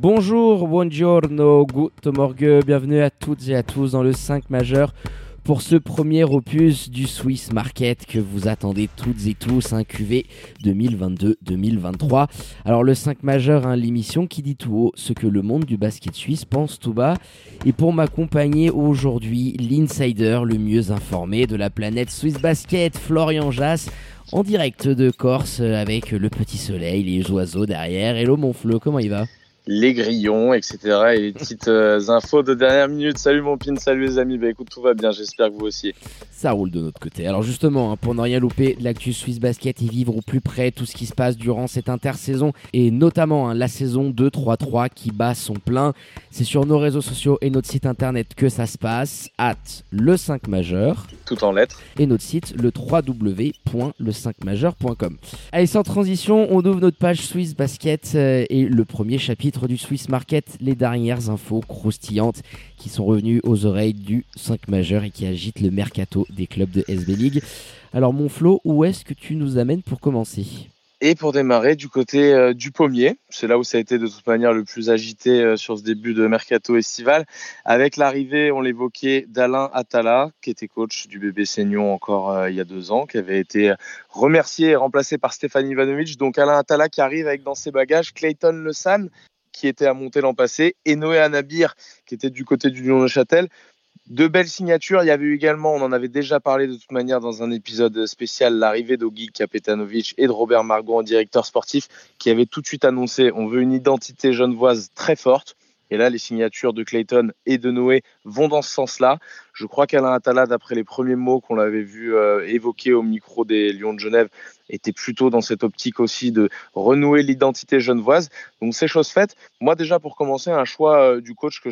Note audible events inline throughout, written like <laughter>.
Bonjour, buongiorno, good morgue, bienvenue à toutes et à tous dans le 5 majeur pour ce premier opus du Swiss Market que vous attendez toutes et tous, un QV 2022-2023. Alors le 5 majeur, hein, l'émission qui dit tout haut ce que le monde du basket suisse pense tout bas. Et pour m'accompagner aujourd'hui, l'insider le mieux informé de la planète Swiss Basket, Florian Jass en direct de Corse avec le petit soleil, les oiseaux derrière. Hello mon Flo, comment il va? Les grillons, etc. Et les petites euh, <laughs> infos de dernière minute. Salut mon pin, salut les amis. Bah écoute, tout va bien, j'espère que vous aussi. Ça roule de notre côté. Alors justement, hein, pour ne rien louper, l'actu Swiss Basket et vivre au plus près tout ce qui se passe durant cette intersaison et notamment hein, la saison 2-3-3 qui bat son plein. C'est sur nos réseaux sociaux et notre site internet que ça se passe, at le 5 majeur. Tout en lettres. Et notre site, le www.le5majeur.com. Allez, sans transition, on ouvre notre page Swiss Basket euh, et le premier chapitre du Swiss Market, les dernières infos croustillantes qui sont revenues aux oreilles du 5 majeur et qui agitent le mercato des clubs de SB League. Alors mon Flo, où est-ce que tu nous amènes pour commencer? Et pour démarrer du côté euh, du pommier, c'est là où ça a été de toute manière le plus agité euh, sur ce début de mercato estival, avec l'arrivée, on l'évoquait, d'Alain Attala, qui était coach du bébé Seignon encore euh, il y a deux ans, qui avait été remercié et remplacé par Stéphane Ivanovic. Donc Alain Attala qui arrive avec dans ses bagages Clayton Le San, qui était à monter l'an passé, et Noé Anabir, qui était du côté du Lyon-Neuchâtel. De belles signatures. Il y avait eu également, on en avait déjà parlé de toute manière dans un épisode spécial, l'arrivée d'Ogi Kapetanovic et de Robert Margot en directeur sportif, qui avait tout de suite annoncé on veut une identité genevoise très forte. Et là, les signatures de Clayton et de Noé vont dans ce sens-là. Je crois qu'Alain Attala, d'après les premiers mots qu'on l'avait vu euh, évoquer au micro des Lions de Genève, était plutôt dans cette optique aussi de renouer l'identité genevoise. Donc c'est chose faite. Moi déjà pour commencer, un choix euh, du coach que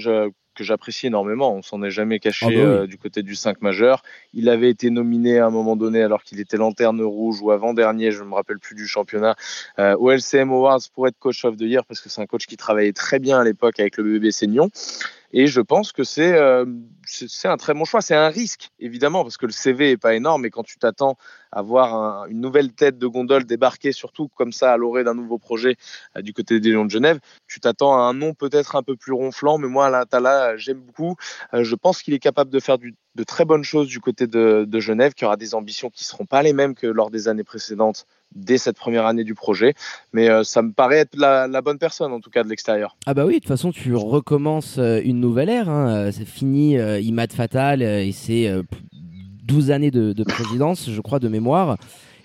que j'apprécie énormément. On s'en est jamais caché ah bah euh, du côté du 5 majeur. Il avait été nominé à un moment donné alors qu'il était lanterne rouge ou avant-dernier, je ne me rappelle plus du championnat, euh, au LCM Awards pour être coach of the year parce que c'est un coach qui travaillait très bien à l'époque avec le bébé Seignon. Et je pense que c'est euh, c'est un très bon choix. C'est un risque, évidemment, parce que le CV est pas énorme. Et quand tu t'attends à voir une nouvelle tête de gondole débarquer, surtout comme ça à l'orée d'un nouveau projet euh, du côté des Lions de Genève, tu t'attends à un nom peut-être un peu plus ronflant. Mais moi, Alain Tala, j'aime beaucoup. Euh, je pense qu'il est capable de faire de très bonnes choses du côté de, Genève, qui aura des ambitions qui seront pas les mêmes que lors des années précédentes dès cette première année du projet. Mais euh, ça me paraît être la, bonne personne, en tout cas de l'extérieur. Ah bah oui, de toute façon, tu recommences euh, une nouvelle ère. Hein. Euh, c'est fini Imad Fatal et c'est 12 années de, de, présidence, je crois, de mémoire.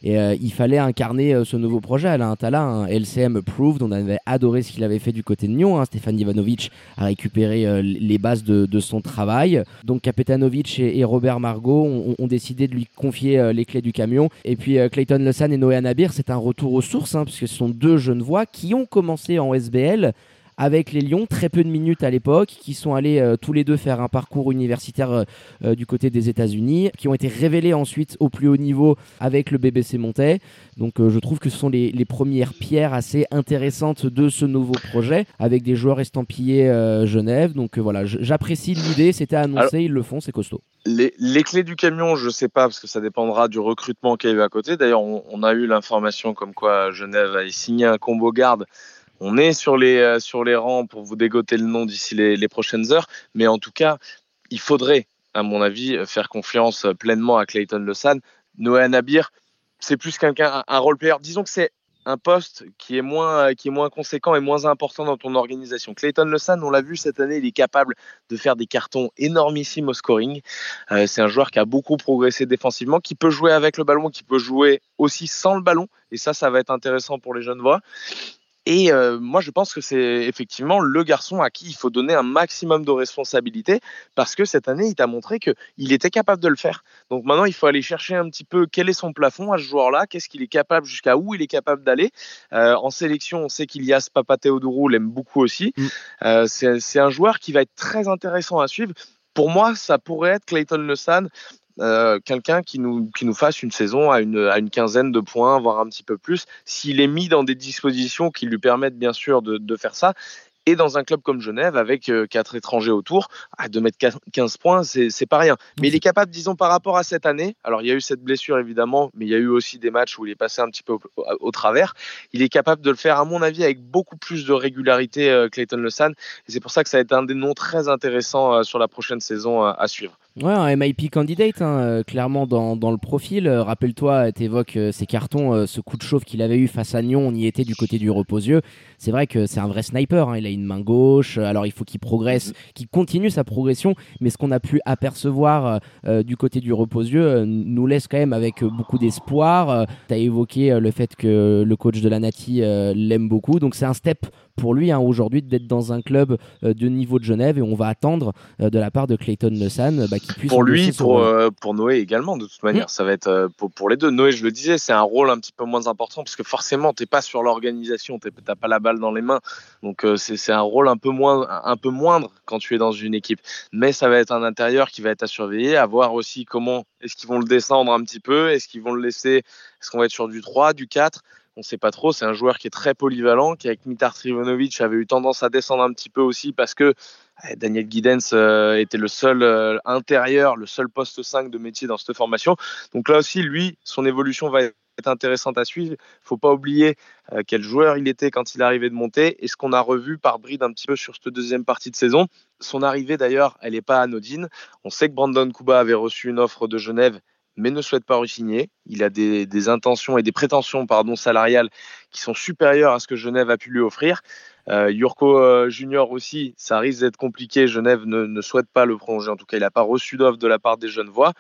Et euh, il fallait incarner euh, ce nouveau projet. Alain Tala, un LCM approved. On avait adoré ce qu'il avait fait du côté de Nyon. Hein. Stéphane Ivanovic a récupéré euh, les bases de, de, son travail. Donc Kapetanovic et, et Robert Margot ont, ont, décidé de lui confier les clés du camion. Et puis Clayton Lesan et Noé Anabir, c'est un retour aux sources, hein, puisque ce sont deux jeunes voix qui ont commencé en SBL avec les Lions, très peu de minutes à l'époque, qui sont allés euh, tous les deux faire un parcours universitaire euh, euh, du côté des États-Unis, qui ont été révélés ensuite au plus haut niveau avec le BBC Montais. Donc je trouve que ce sont les, premières pierres assez intéressantes de ce nouveau projet, avec des joueurs estampillés Genève. Donc voilà, j'apprécie l'idée, c'était annoncé, ils le font, c'est costaud. Les, clés du camion, je ne sais pas, parce que ça dépendra du recrutement qu'il y a eu à côté. D'ailleurs, on, on, a eu l'information comme quoi Genève a signé un combo garde on est sur les, euh, sur les rangs pour vous dégoter le nom d'ici les, prochaines heures. Mais en tout cas, il faudrait, à mon avis, faire confiance pleinement à Clayton Lesan. Noé Nabir, c'est plus qu'un un role player. Disons que c'est un poste qui est moins qui est moins conséquent et moins important dans ton organisation. Clayton Lesan, on l'a vu cette année, il est capable de faire des cartons énormissimes au scoring. Euh, c'est un joueur qui a beaucoup progressé défensivement, qui peut jouer avec le ballon, qui peut jouer aussi sans le ballon. Et ça, ça va être intéressant pour les jeunes voix. Et euh, moi, je pense que c'est effectivement le garçon à qui il faut donner un maximum de responsabilité parce que cette année, il t'a montré qu'il était capable de le faire. Donc maintenant, il faut aller chercher un petit peu quel est son plafond à ce joueur-là, qu'est-ce qu'il est capable, jusqu'à où il est capable d'aller. Euh, en sélection, on sait qu'Ilias Papateodorou l'aime beaucoup aussi. Mm. Euh, c'est un joueur qui va être très intéressant à suivre. Pour moi, ça pourrait être Clayton Le euh, quelqu'un qui nous, qui nous fasse une saison à une, à une quinzaine de points, voire un petit peu plus, s'il est mis dans des dispositions qui lui permettent bien sûr de, de faire ça. Et dans un club comme Genève, avec euh, quatre étrangers autour, ah, de mettre 15 points, c'est pas rien. Mais il est capable, disons, par rapport à cette année, alors il y a eu cette blessure évidemment, mais il y a eu aussi des matchs où il est passé un petit peu au, travers. Il est capable de le faire, à mon avis, avec beaucoup plus de régularité, euh, Clayton Le Et c'est pour ça que ça a été un des noms très intéressants sur la prochaine saison à suivre. Ouais, un MIP candidate, hein, euh, clairement dans, dans, le profil. Euh, rappelle-toi, tu évoques euh, ces cartons, ce coup de chauffe qu'il avait eu face à Nyon, on y était du côté du repos-yeux. C'est vrai que c'est un vrai sniper, hein, il a une main gauche, alors il faut qu'il progresse, mm-hmm. qu'il continue sa progression, mais ce qu'on a pu apercevoir du côté du repos-yeux nous laisse quand même avec beaucoup d'espoir. tu as évoqué le fait que le coach de la Nati l'aime beaucoup, donc c'est un step pour lui hein, aujourd'hui d'être dans un club euh, de niveau de Genève et on va attendre euh, de la part de Clayton Le bah, qu'il puisse pour lui pour, euh, pour Noé également de toute manière. Mm. ça va être pour, pour, les deux. Noé je le disais c'est un rôle un petit peu moins important parce que forcément t'es pas sur l'organisation t'as pas la balle dans les mains. Donc c'est un rôle un peu moins un peu moindre quand tu es dans une équipe. Mais ça va être un intérieur qui va être à surveiller à voir aussi comment est-ce qu'ils vont le descendre un petit peu est-ce qu'ils vont le laisser est-ce qu'on va être sur du 3 du 4 on ne sait pas trop. C'est un joueur qui est très polyvalent, qui avec Mitar Trivonovic avait eu tendance à descendre un petit peu aussi parce que eh, Daniel Guidens euh, était le seul euh, intérieur, le seul poste 5 de métier dans cette formation. Donc là aussi, lui, son évolution va être intéressante à suivre. Il faut pas oublier euh, quel joueur il était quand il arrivait de monter et ce qu'on a revu par bride un petit peu sur cette deuxième partie de saison. Son arrivée d'ailleurs, elle n'est pas anodine. On sait que Brandon Kuba avait reçu une offre de Genève mais ne souhaite pas re-signer. Il a des, intentions et des prétentions pardon, salariales qui sont supérieures à ce que Genève a pu lui offrir. Euh, Yurko euh, Junior aussi, ça risque d'être compliqué. Genève ne, souhaite pas le prolonger. En tout cas, il n'a pas reçu d'offre de la part des jeunes voix.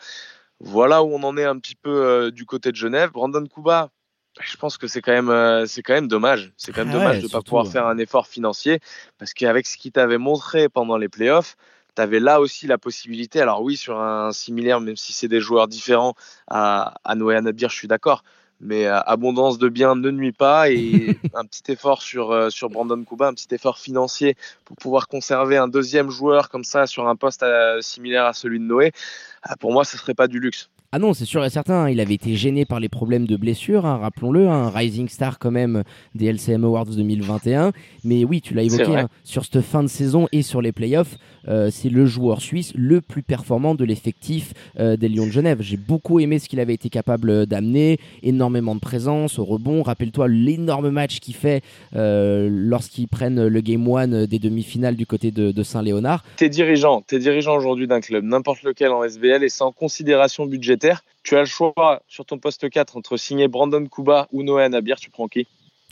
Voilà où on en est un petit peu euh, du côté de Genève. Brandon Kuba, je pense que c'est quand même c'est quand même dommage. C'est quand même dommage de ne pas pouvoir faire un effort financier parce qu'avec ce qu'il t'avait montré pendant les playoffs, tu avais là aussi la possibilité, alors oui, sur un similaire, même si c'est des joueurs différents à, à Noé Anabir, je suis d'accord, mais euh, abondance de biens ne nuit pas et <laughs> un petit effort sur, euh, sur Brandon Kuba, un petit effort financier pour pouvoir conserver un deuxième joueur comme ça sur un poste euh, similaire à celui de Noé, pour moi, ce serait pas du luxe. Ah non, c'est sûr et certain, il avait été gêné par les problèmes de blessure, hein, rappelons-le, un hein, Rising Star quand même des LCM Awards 2021. Mais oui, tu l'as évoqué, hein, sur cette fin de saison et sur les playoffs, euh, c'est le joueur suisse le plus performant de l'effectif euh, des Lions de Genève. J'ai beaucoup aimé ce qu'il avait été capable d'amener, énormément de présence, au rebond. Rappelle-toi l'énorme match qu'il fait euh, lorsqu'ils prennent le Game 1 des demi-finales du côté de, de Saint-Léonard. T'es dirigeant, t'es dirigeant aujourd'hui d'un club, n'importe lequel en SBL, et sans considération budgétaire tu as le choix sur ton poste 4 entre signer Brandon Kuba ou Noé Nabir, tu prends qui?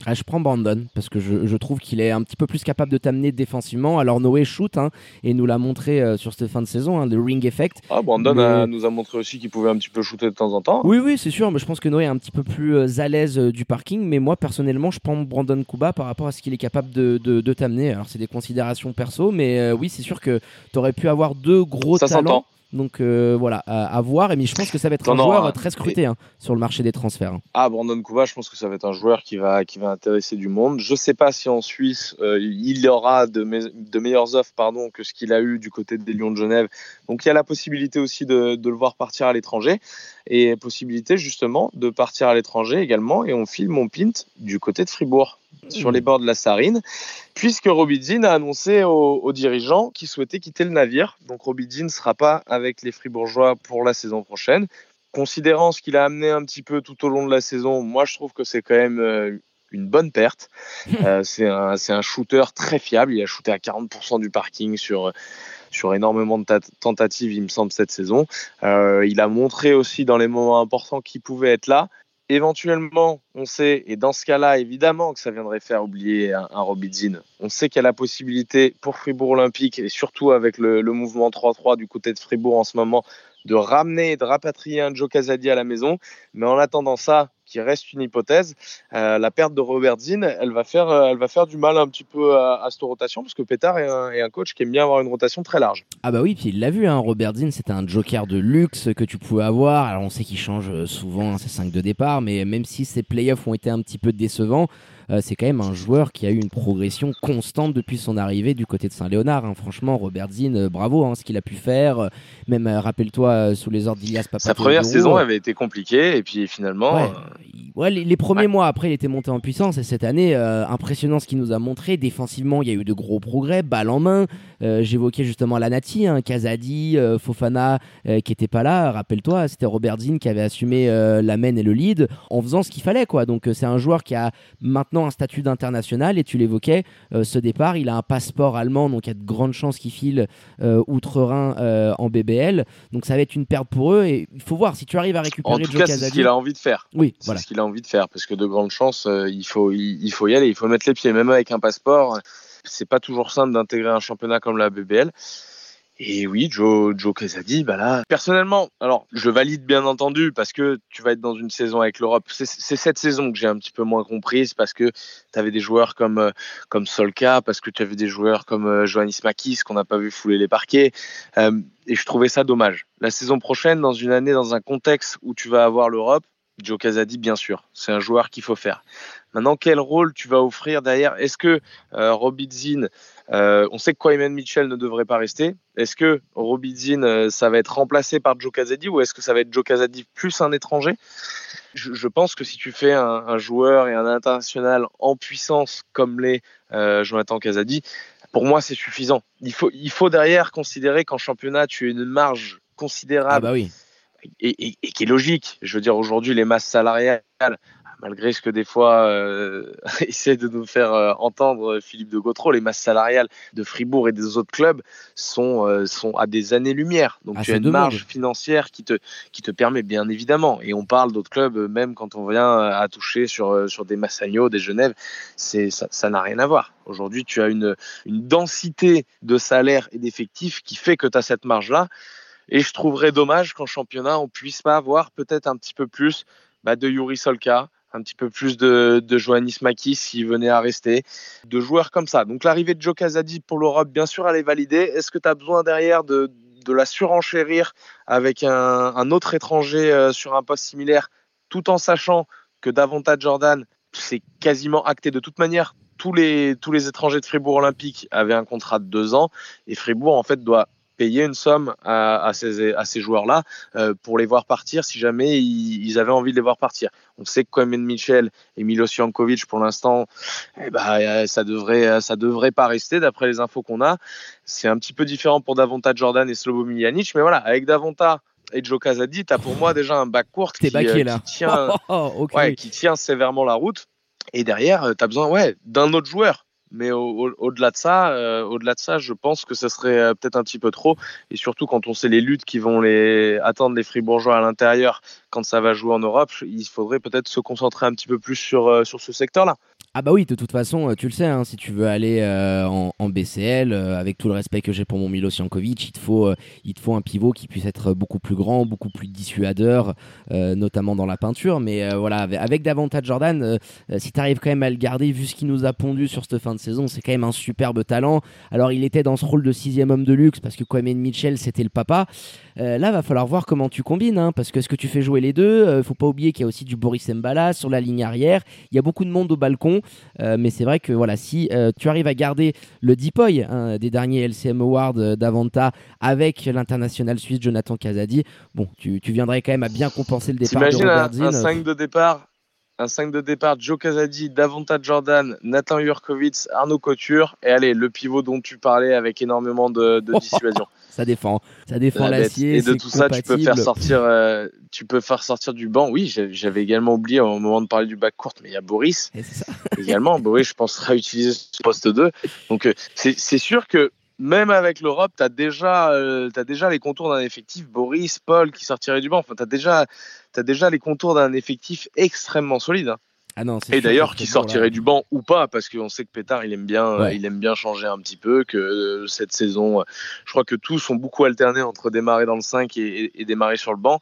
Ah, je prends Brandon parce que je, trouve qu'il est un petit peu plus capable de t'amener défensivement. Alors Noé shoot hein, et nous l'a montré euh, sur cette fin de saison, hein, le ring effect. Ah, Brandon nous a montré aussi qu'il pouvait un petit peu shooter de temps en temps. Oui, oui, c'est sûr. Mais je pense que Noé est un petit peu plus euh, à l'aise euh, du parking. Mais moi, personnellement, je prends Brandon Kuba par rapport à ce qu'il est capable de, de, t'amener. Alors c'est des considérations perso, mais oui, c'est sûr que tu aurais pu avoir deux gros Ça talents. Donc euh, voilà, à, voir. Et mais je pense que ça va être un joueur euh, très scruté hein, sur le marché des transferts. Hein. Ah, Brandon Kuba, je pense que ça va être un joueur qui va, qui va intéresser du monde. Je ne sais pas si en Suisse, euh, il y aura de, de meilleures offres pardon, que ce qu'il a eu du côté des Lions de Genève. Donc il y a la possibilité aussi de, de le voir partir à l'étranger. Et possibilité justement de partir à l'étranger également. Et on file mon pint du côté de Fribourg sur les bords de la Sarine, puisque Robidzin a annoncé aux, dirigeants qu'il souhaitait quitter le navire. Donc Robidzin ne sera pas avec les Fribourgeois pour la saison prochaine. Considérant ce qu'il a amené un petit peu tout au long de la saison, moi je trouve que c'est quand même euh, une bonne perte. <laughs> Euh, c'est un, un, shooter très fiable. Il a shooté à 40% du parking sur, sur énormément de tentatives, il me semble, cette saison. Euh, il a montré aussi dans les moments importants qu'il pouvait être là éventuellement, on sait, et dans ce cas-là, évidemment que ça viendrait faire oublier un, un Robidzin. On sait qu'il y a la possibilité pour Fribourg Olympique, et surtout avec le, mouvement 3-3 du côté de Fribourg en ce moment, de ramener, de rapatrier un Joe Casadi à la maison. Mais en attendant ça, qui reste une hypothèse, euh, la perte de Robert Zinn, elle va faire, euh, elle va faire du mal un petit peu à, cette rotation parce que Pétard est un, coach qui aime bien avoir une rotation très large. Ah bah oui, puis il l'a vu, hein, Robert Zinn, c'était un joker de luxe que tu pouvais avoir. Alors on sait qu'il change souvent ses 5 de départ, mais même si ses playoffs ont été un petit peu décevants, euh, c'est quand même un joueur qui a eu une progression constante depuis son arrivée du côté de Saint-Léonard. Hein. Franchement, Robert Zinn, euh, bravo hein, ce qu'il a pu faire. Euh, même, rappelle-toi, sous les ordres d'Ilias. Sa première saison avait été compliquée et puis finalement. Ouais, les, premiers mois après, il était monté en puissance et cette année, impressionnant ce qu'il nous a montré. Défensivement, il y a eu de gros progrès, balle en main. J'évoquais justement Lanati, hein, Kazadi, Fofana qui n'était pas là. Rappelle-toi, c'était Robert Zinn qui avait assumé la main et le lead en faisant ce qu'il fallait. quoi. Donc c'est un joueur qui a maintenant un statut d'international et tu l'évoquais, euh, ce départ, il a un passeport allemand, donc il y a de grandes chances qu'il file euh, outre-Rhin euh, en BBL. Donc ça va être une perte pour eux et il faut voir si tu arrives à récupérer en tout cas, C'est ce qu'il a envie de faire. Oui, c'est ce qu'il a envie de faire parce que de grandes chances, il, faut, il, faut y aller, il faut mettre les pieds, même avec un passeport. C'est pas toujours simple d'intégrer un championnat comme la BBL. Et oui, Joe, Joe Quesadi, bah personnellement, alors je valide bien entendu parce que tu vas être dans une saison avec l'Europe. C'est cette saison que j'ai un petit peu moins comprise parce que tu avais des joueurs comme, euh, comme Solka, parce que tu avais des joueurs comme euh, Johannes Makis qu'on n'a pas vu fouler les parquets. Euh, et je trouvais ça dommage. La saison prochaine, dans une année, dans un contexte où tu vas avoir l'Europe, Joe Casadi, bien sûr, c'est un joueur qu'il faut faire. Maintenant, quel rôle tu vas offrir derrière? Est-ce que euh, Robidzin, euh, on sait que Kwame Mitchell ne devrait pas rester. Est-ce que Robidzin, euh, ça va être remplacé par Joe Casadi ou est-ce que ça va être Joe Casadi plus un étranger? Je, pense que si tu fais un, joueur et un international en puissance comme l'est Jonathan Casadi, pour moi, c'est suffisant. Il faut, il faut derrière considérer qu'en championnat, tu as une marge considérable. Ah bah oui et, qui est logique. Je veux dire, aujourd'hui, les masses salariales, malgré ce que des fois euh, <laughs> essaie de nous faire euh, entendre Philippe de Gautreau, les masses salariales de Fribourg et des autres clubs sont, euh, sont à des années-lumière. Donc ah, tu as une marge financière qui te, qui te permet, bien évidemment. Et on parle d'autres clubs, même quand on vient à toucher sur, sur des Massagno, des Genève, ça n'a rien à voir. Aujourd'hui, tu as une, une densité de salaire et d'effectifs qui fait que tu as cette marge-là. Et je trouverais dommage qu'en championnat, on puisse pas avoir peut-être un petit peu plus bah, de Yuri Solka, un petit peu plus de, de Johannis Maki s'il venait à rester, de joueurs comme ça. Donc l'arrivée de Joe Casadi pour l'Europe, bien sûr, elle est validée. Est-ce que tu as besoin derrière de, la surenchérir avec un, un autre étranger euh, sur un poste similaire, tout en sachant que davantage Jordan, c'est quasiment acté de toute manière? Tous les, tous les étrangers de Fribourg Olympique avaient un contrat de deux ans et Fribourg en fait doit payer une somme à, ces, à ces joueurs-là euh, pour les voir partir si jamais ils, avaient envie de les voir partir. On sait que comme Michel et Milos Jankovic, pour l'instant, eh ben, ça devrait, ça devrait pas rester d'après les infos qu'on a. C'est un petit peu différent pour Davonta Jordan et Slobo Miljanic, mais voilà, avec Davonta et Joe Casadi, tu as pour moi déjà un bac court qui, euh, tient, <laughs> qui tient sévèrement la route. Et derrière, euh, tu as besoin ouais, d'un autre joueur. Mais au-delà de ça, euh, au-delà de ça, je pense que ce serait euh, peut-être un petit peu trop. Et surtout quand on sait les luttes qui vont les attendre les Fribourgeois à l'intérieur quand ça va jouer en Europe, il faudrait peut-être se concentrer un petit peu plus sur, euh, sur ce secteur-là. Ah bah oui, de toute façon, tu le sais, hein, si tu veux aller en, BCL, avec tout le respect que j'ai pour mon Milo Jankovic, il te, faut, il te faut un pivot qui puisse être beaucoup plus grand, beaucoup plus dissuadeur, notamment dans la peinture. Mais voilà, avec, davantage Jordan, si tu arrives quand même à le garder, vu ce qu'il nous a pondu sur cette fin de saison, c'est quand même un superbe talent. Alors il était dans ce rôle de sixième homme de luxe parce que Kwame Mitchell c'était le papa. Euh, là va falloir voir comment tu combines, hein, parce que est-ce que tu fais jouer les deux euh, Faut pas oublier qu'il y a aussi du Boris Mbala sur la ligne arrière. Il y a beaucoup de monde au balcon, euh, mais c'est vrai que voilà, si tu arrives à garder le Deepoy hein, des derniers LCM Awards d'Avanta avec l'international suisse Jonathan Casadi, bon, tu, viendrais quand même à bien compenser le départ de un, un 5 de départ un 5 de départ, Joe Casadi, Davonta Jordan, Nathan Jurkovic, Arnaud Couture, et allez, le pivot dont tu parlais avec énormément de, <laughs> dissuasion. Ça défend, ça défend l'acier. Et de tout ça, tu peux faire sortir, euh, tu peux faire sortir du banc. Oui, j'avais également oublié au moment de parler du bac court, mais il y a Boris <laughs> également. Boris, je pense, sera utilisé ce poste 2. Donc, euh, c'est sûr que même avec l'Europe, tu as, déjà, euh, déjà les contours d'un effectif, Boris, Paul qui sortirait du banc. Enfin, tu as déjà, as déjà les contours d'un effectif extrêmement solide. Hein. Ah non, et d'ailleurs, qui sortirait du banc ou pas, parce qu'on sait que Pétard, il aime bien, il aime bien changer un petit peu. Que cette saison, je crois que tous ont beaucoup alterné entre démarrer dans le 5 et, démarrer sur le banc.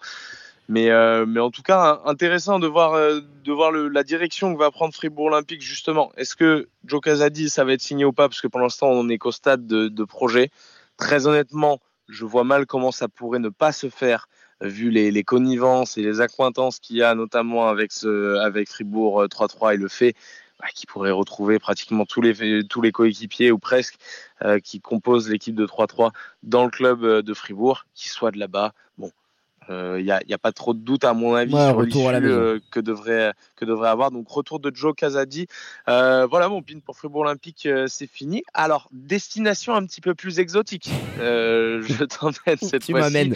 Mais, mais en tout cas, intéressant de voir, de voir la direction que va prendre Fribourg Olympique, justement. Est-ce que Joe Casadi, ça va être signé ou pas? Parce que pour l'instant, on n'est qu'au stade de, de projet. Très honnêtement, je vois mal comment ça pourrait ne pas se faire vu les, connivences et les accointances qu'il y a notamment avec, ce, avec Fribourg 3-3 euh, et le fait bah, qu'il pourrait retrouver pratiquement tous les, tous les coéquipiers ou presque euh, qui composent l'équipe de 3-3 dans le club euh, de Fribourg, qui soit de là-bas. Bon, il n'y a, a, pas trop de doute à mon avis sur l'issue que devrait que devrait avoir. Donc retour de Joe Casadi. voilà mon pin pour Fribourg Olympique, c'est fini. Alors destination un petit peu plus exotique. <laughs> je t'emmène cette fois-ci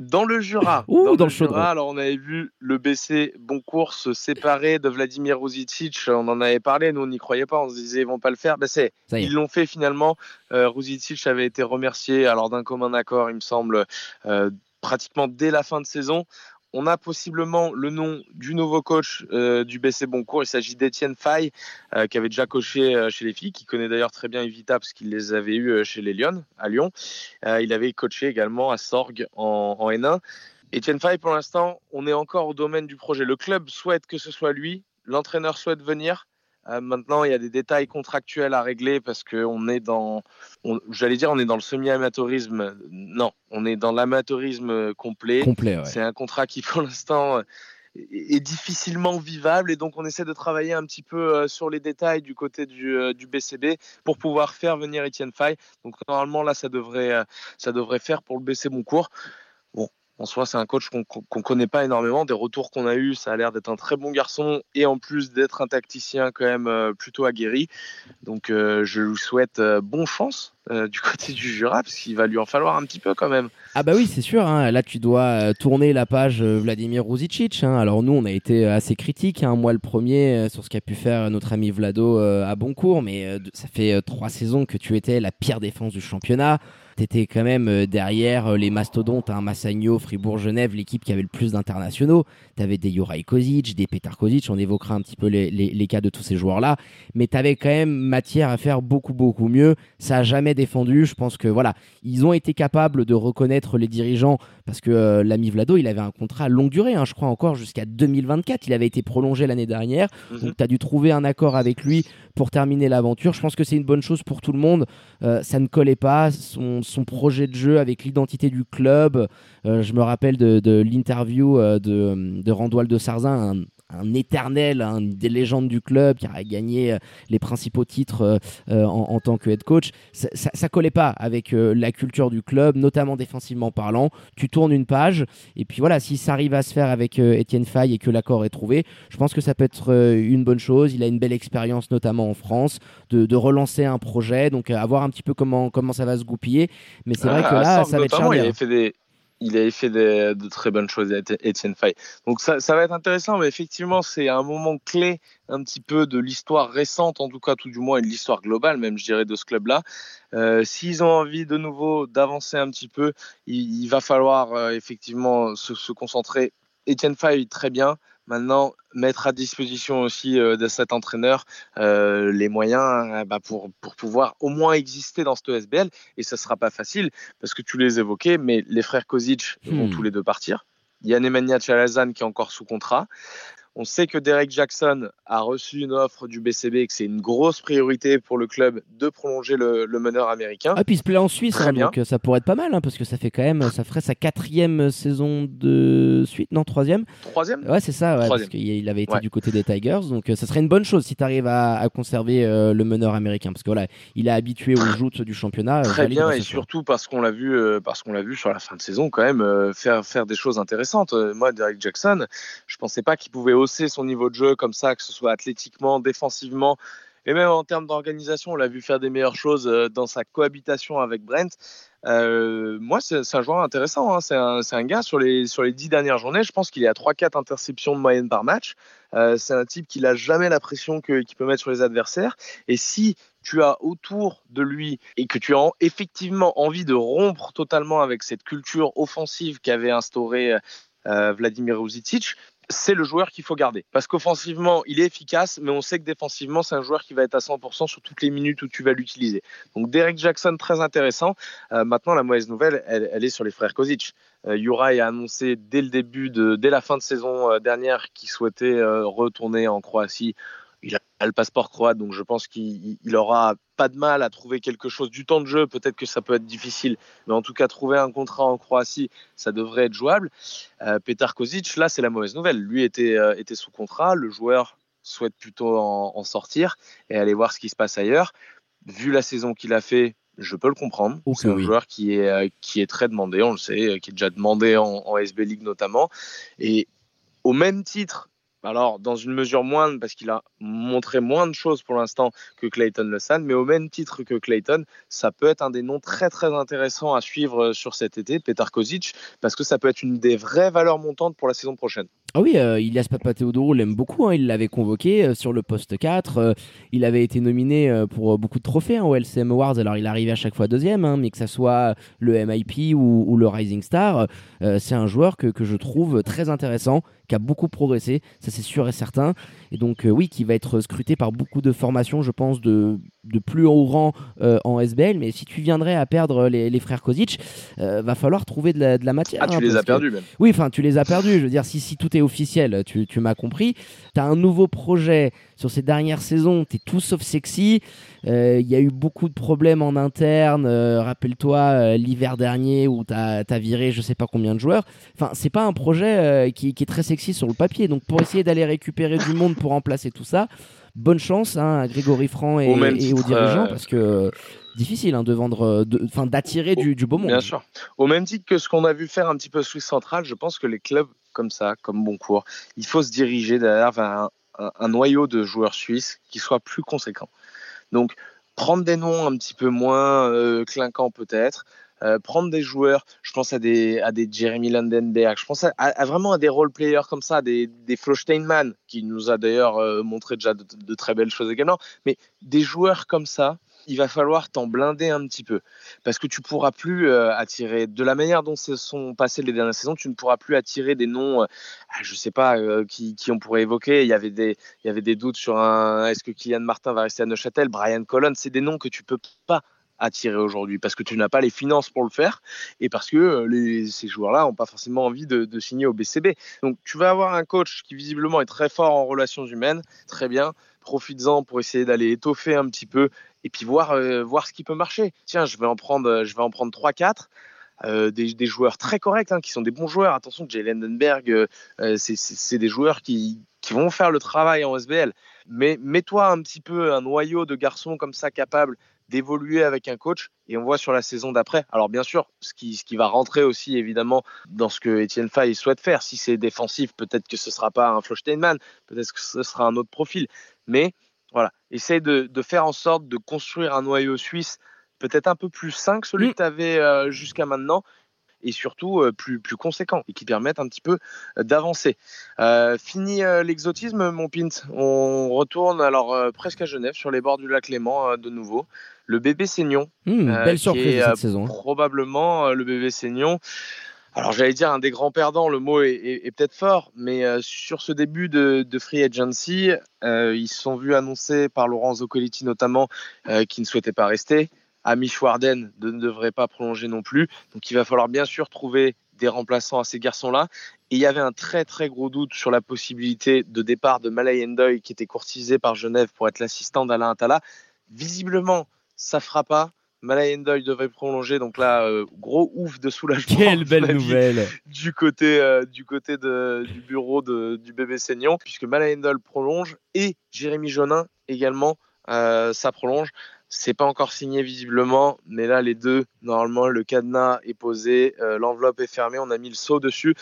dans le Jura. dans, le, Jura, alors on avait vu le BC Boncourt se séparer de Vladimir Ruzicic. On en avait parlé, nous on n'y croyait pas, on se disait ils vont pas le faire. Ben, c'est, ils l'ont fait finalement. Euh, Ruzicic avait été remercié alors d'un commun accord, il me semble, euh, pratiquement dès la fin de saison on a possiblement le nom du nouveau coach euh, du BC Boncourt. Il s'agit d'Étienne Fay, euh, qui avait déjà coaché euh, chez les filles, qui connaît d'ailleurs très bien Evita parce qu'il les avait eus chez les Lyon, à Lyon. il avait coaché également à Sorgue en, en N1. Etienne Fay, pour l'instant, on est encore au domaine du projet. Le club souhaite que ce soit lui, l'entraîneur souhaite venir. Euh, maintenant, il y a des détails contractuels à régler parce qu'on est dans, j'allais dire, on est dans le semi-amateurisme. Non, on est dans l'amateurisme complet. complet C'est un contrat qui, <laughs> pour l'instant, est difficilement vivable et donc on essaie de travailler un petit peu euh, sur les détails du côté du, BCB euh, pour pouvoir faire venir Etienne Fay. Donc normalement là ça devrait ça devrait faire pour le BC Boncourt. En soi, c'est un coach qu'on ne connaît pas énormément. Des retours qu'on a eus, ça a l'air d'être un très bon garçon et en plus d'être un tacticien quand même euh, plutôt aguerri. Donc, euh, je lui souhaite euh, bonne chance du <laughs> côté du Jura parce qu'il va lui en falloir un petit peu quand même. Ah bah oui, c'est sûr. Hein. Là, tu dois tourner la page Vladimir Ruzicic. Hein. Alors nous, on a été assez critiques, hein, moi le premier, sur ce qu'a pu faire notre ami Vlado à Boncourt, mais ça fait trois saisons que tu étais la pire défense du championnat. T'étais quand même euh, derrière euh, les mastodontes, hein, Massagno, Fribourg-Genève, l'équipe qui avait le plus d'internationaux. T'avais des Juraj Kozic, des Petar Kozic, on évoquera un petit peu les, les, cas de tous ces joueurs-là. Mais t'avais quand même matière à faire beaucoup, beaucoup mieux. Ça a jamais défendu. Je pense que voilà, ils ont été capables de reconnaître les dirigeants parce que euh, l'ami Vlado, il avait un contrat longue durée, hein, je crois encore jusqu'à 2024. Il avait été prolongé l'année dernière. Mhm. Donc tu as dû trouver un accord avec lui pour terminer l'aventure. Je pense que c'est une bonne chose pour tout le monde. ça ne collait pas. Son, son projet de jeu avec l'identité du club. Euh, je me rappelle de, l'interview euh, de, de Randoil de Sarzin, un, éternel, un des légendes du club qui a gagné euh, les principaux titres en, tant que head coach. Ça, ça, collait pas avec la culture du club, notamment défensivement parlant. Tu tournes une page et puis voilà, si ça arrive à se faire avec Étienne Fay et que l'accord est trouvé, je pense que ça peut être une bonne chose. Il a une belle expérience, notamment en France, de, de, relancer un projet, donc à voir un petit peu comment, comment ça va se goupiller. Mais c'est vrai que là, ça va être charnière. Il avait fait des, il avait fait de très bonnes choses, Etienne Fay. Donc ça, ça, va être intéressant, mais effectivement, c'est un moment clé un petit peu de l'histoire récente, en tout cas, tout du moins, et de l'histoire globale, même, je dirais, de ce club-là. Euh, s'ils ont envie de nouveau d'avancer un petit peu, il, va falloir euh, effectivement se, concentrer. Etienne Fay, très bien. Maintenant, mettre à disposition aussi euh, de cet entraîneur euh, les moyens euh, bah, pour, pour pouvoir au moins exister dans ce SBL. Et ça ne sera pas facile parce que tu les évoquais, mais les frères Kozic vont hmm. tous les deux partir. Il y a Nemanja Chalazan qui est encore sous contrat. On sait que Derek Jackson a reçu une offre du BCB et que c'est une grosse priorité pour le club de prolonger le, meneur américain. Ah, puis il se plaît en Suisse, hein, donc ça pourrait être pas mal, hein, parce que ça fait quand même, ça ferait sa quatrième saison de suite, non, troisième Troisième Ouais, c'est ça, parce qu'il avait été du côté des Tigers, donc euh, ça serait une bonne chose si tu arrives à, conserver euh, le meneur américain, parce que voilà, il est habitué aux joutes du championnat. Euh, Très bien, et surtout parce qu'on l'a vu, parce qu'on l'a vu sur la fin de saison quand même faire, faire des choses intéressantes. moi, Derek Jackson, je pensais pas qu'il pouvait hausser son niveau de jeu comme ça, que ce soit athlétiquement, défensivement, et même en termes d'organisation, on l'a vu faire des meilleures choses euh, dans sa cohabitation avec Brent. Euh, moi, c'est un joueur intéressant. Hein. C'est un, un, gars sur les, sur les dix dernières journées, je pense qu'il est à 3-4 interceptions de moyenne par match. Euh, c'est un type qui n'a jamais la pression qu'il peut mettre sur les adversaires. Et si tu as autour de lui et que tu as effectivement envie de rompre totalement avec cette culture offensive qu'avait instauré Vladimir Ruzicic, c'est le joueur qu'il faut garder. Parce qu'offensivement, il est efficace, mais on sait que défensivement, c'est un joueur qui va être à 100% sur toutes les minutes où tu vas l'utiliser. Donc Derek Jackson, très intéressant. Euh, maintenant, la mauvaise nouvelle, elle, est sur les frères Kozic. Euh, a annoncé dès le début, de, dès la fin de saison euh, dernière, qu'il souhaitait euh, retourner en Croatie a le passeport croate, donc je pense qu'il aura pas de mal à trouver quelque chose. Du temps de jeu, peut-être que ça peut être difficile, mais en tout cas, trouver un contrat en Croatie, ça devrait être jouable. Euh, Petar Kozic, là, c'est la mauvaise nouvelle. Lui était, euh, était sous contrat, le joueur souhaite plutôt en, sortir et aller voir ce qui se passe ailleurs. Vu la saison qu'il a fait, je peux le comprendre. c'est un joueur qui est, euh, qui est très demandé, on le sait, qui est déjà demandé en, en SB League notamment. Et au même titre alors dans une mesure moindre parce qu'il a montré moins de choses pour l'instant que Clayton Le mais au même titre que Clayton, ça peut être un des noms très très intéressants à suivre euh, sur cet été, Petar Kozic, parce que ça peut être une des vraies valeurs montantes pour la saison prochaine. Ah oui, euh, Ilias Papatheodorou l'aime beaucoup, hein. il l'avait convoqué euh, sur le poste 4, euh, il avait été nominé pour beaucoup de trophées hein, au LCM Awards, alors il arrivait à chaque fois deuxième, hein, mais que ça soit le MIP ou, le Rising Star, c'est un joueur que, que, je trouve très intéressant, qui a beaucoup progressé, ça c'est sûr et certain, et donc oui, qui va être scruté par beaucoup de formations, je pense, de, de plus haut rang en SBL, mais si tu viendrais à perdre les, frères Kozic, va falloir trouver de la, matière. Ah, tu les as perdus même. Oui, enfin, tu les as perdus, je veux dire, si, si tout est officiel, tu, m'as compris. Tu as un nouveau projet sur ces dernières saisons, tu es tout sauf sexy. Il euh, y a eu beaucoup de problèmes en interne. Euh, rappelle-toi euh, l'hiver dernier où tu as, viré je sais pas combien de joueurs. Enfin, c'est pas un projet qui, est très sexy sur le papier. Donc, pour essayer d'aller récupérer du monde pour remplacer tout ça, bonne chance hein, à Grégory Franc et, aux dirigeants parce que difficile hein, de vendre, enfin d'attirer du, du, beau monde. Bien sûr. Au même titre que ce qu'on a vu faire un petit peu Suisse Central, je pense que les clubs comme ça, comme bon cours. Il faut se diriger derrière vers un, noyau de joueurs suisses qui soit plus conséquent. Donc, prendre des noms un petit peu moins euh, clinquants peut-être, euh, prendre des joueurs, je pense à des, à des Jeremy Landenberg, je pense à, vraiment à des role players comme ça, des, des Flo Steinman, qui nous a d'ailleurs euh, montré déjà de, très belles choses également, mais des joueurs comme ça il va falloir t'en blinder un petit peu parce que tu pourras plus euh, attirer de la manière dont se sont passées les dernières saisons, tu ne pourras plus attirer des noms, euh, ah, je sais pas euh, qui, on pourrait évoquer. Il y avait des, il y avait des doutes sur un, est-ce que Kylian Martin va rester à Neuchâtel, Brian Collins, c'est des noms que tu peux pas attirer aujourd'hui parce que tu n'as pas les finances pour le faire et parce que ces joueurs-là n'ont pas forcément envie de, de, signer au BCB. Donc tu vas avoir un coach qui visiblement est très fort en relations humaines, très bien. Profites-en pour essayer d'aller étoffer un petit peu et puis voir, euh, voir ce qui peut marcher. Tiens, je vais en prendre, euh, je vais en prendre 3-4. Euh, des, joueurs très corrects, hein, qui sont des bons joueurs. Attention, Jay Lendenberg, c'est des joueurs qui, qui, vont faire le travail en SBL. Mais mets-toi un petit peu un noyau de garçons comme ça capables d'évoluer avec un coach et on voit sur la saison d'après. Alors bien sûr, ce qui, ce qui va rentrer aussi évidemment dans ce que Etienne Fay souhaite faire. Si c'est défensif, peut-être que ce sera pas un Flo peut-être que ce sera un autre profil. Mais voilà, essaye de, faire en sorte de construire un noyau suisse peut-être un peu plus sain que celui que tu avais euh, jusqu'à maintenant et surtout euh, plus, plus conséquent et qui permettent un petit peu euh, d'avancer. fini l'exotisme, mon Pint. On retourne alors presque à Genève, sur les bords du lac Léman de nouveau. Le bébé Seignon. Mm, belle surprise cette saison. Probablement le bébé Seignon alors j'allais dire un des grands perdants, le mot est, peut-être fort, mais euh, sur ce début de, free agency, euh, ils se sont vus annoncer par Laurent Zoccoliti notamment euh, qui ne souhaitait pas rester. Amish Warden ne devrait pas prolonger non plus. Donc il va falloir bien sûr trouver des remplaçants à ces garçons-là. Et il y avait un très très gros doute sur la possibilité de départ de Malay Endoy qui était courtisé par Genève pour être l'assistant d'Alain Attala. Visiblement, ça fera pas. Malay devrait prolonger, donc là, euh, gros ouf de soulagement. Quelle belle nouvelle Du côté, euh, du, côté de, du bureau de, du bébé Seignon, puisque Malay prolonge et Jérémy Jonin également, euh, ça prolonge. C'est pas encore signé visiblement, mais là, les deux, normalement, le cadenas est posé, l'enveloppe est fermée, on a mis le saut dessus.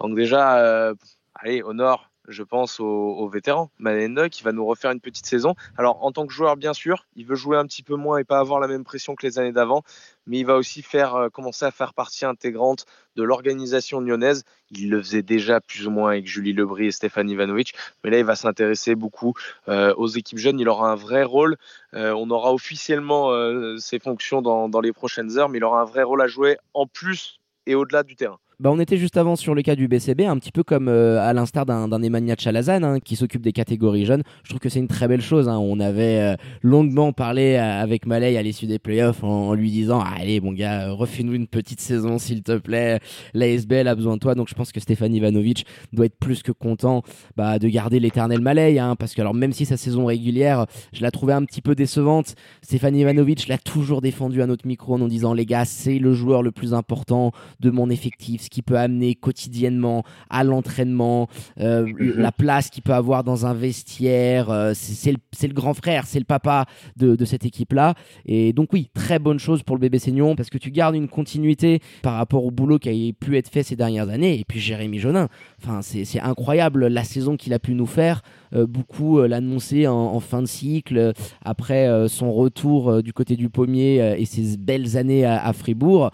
Donc déjà, allez, au nord, je pense au, vétéran Malenda qui va nous refaire une petite saison. Alors en tant que joueur bien sûr, il veut jouer un petit peu moins et pas avoir la même pression que les années d'avant, mais il va aussi faire euh, commencer à faire partie intégrante de l'organisation lyonnaise. Il le faisait déjà plus ou moins avec Julie Lebris et Stéphane Ivanovic, mais là il va s'intéresser beaucoup euh, aux équipes jeunes. Il aura un vrai rôle. Euh, on aura officiellement ses fonctions dans, dans les prochaines heures, mais il aura un vrai rôle à jouer en plus et au-delà du terrain. Bah, on était juste avant sur le cas du BCB, un petit peu comme euh, à l'instar d'un Emmanuel Chalazan hein, qui s'occupe des catégories jeunes. Je trouve que c'est une très belle chose. Hein. On avait euh, longuement parlé euh, avec Malay à l'issue des playoffs en, lui disant Allez, mon gars, refais-nous une petite saison, s'il te plaît. La SBL a besoin de toi. Donc je pense que Stéphane Ivanovic doit être plus que content bah, de garder l'éternel Malay. Hein, parce que, alors, même si sa saison régulière, je la trouvais un petit peu décevante, Stéphane Ivanovic l'a toujours défendu à notre micro en disant Les gars, c'est le joueur le plus important de mon effectif ce qu'il peut amener quotidiennement à l'entraînement, euh, mhm. la place qu'il peut avoir dans un vestiaire. Euh, c'est le, grand frère, c'est le papa de, cette équipe-là. Et donc oui, très bonne chose pour le bébé Seignon parce que tu gardes une continuité par rapport au boulot qui a pu être fait ces dernières années. Et puis Jérémy Jonin, enfin, c'est incroyable la saison qu'il a pu nous faire. Euh, beaucoup l'annoncer en, fin de cycle après son retour du côté du pommier et ses belles années à Fribourg.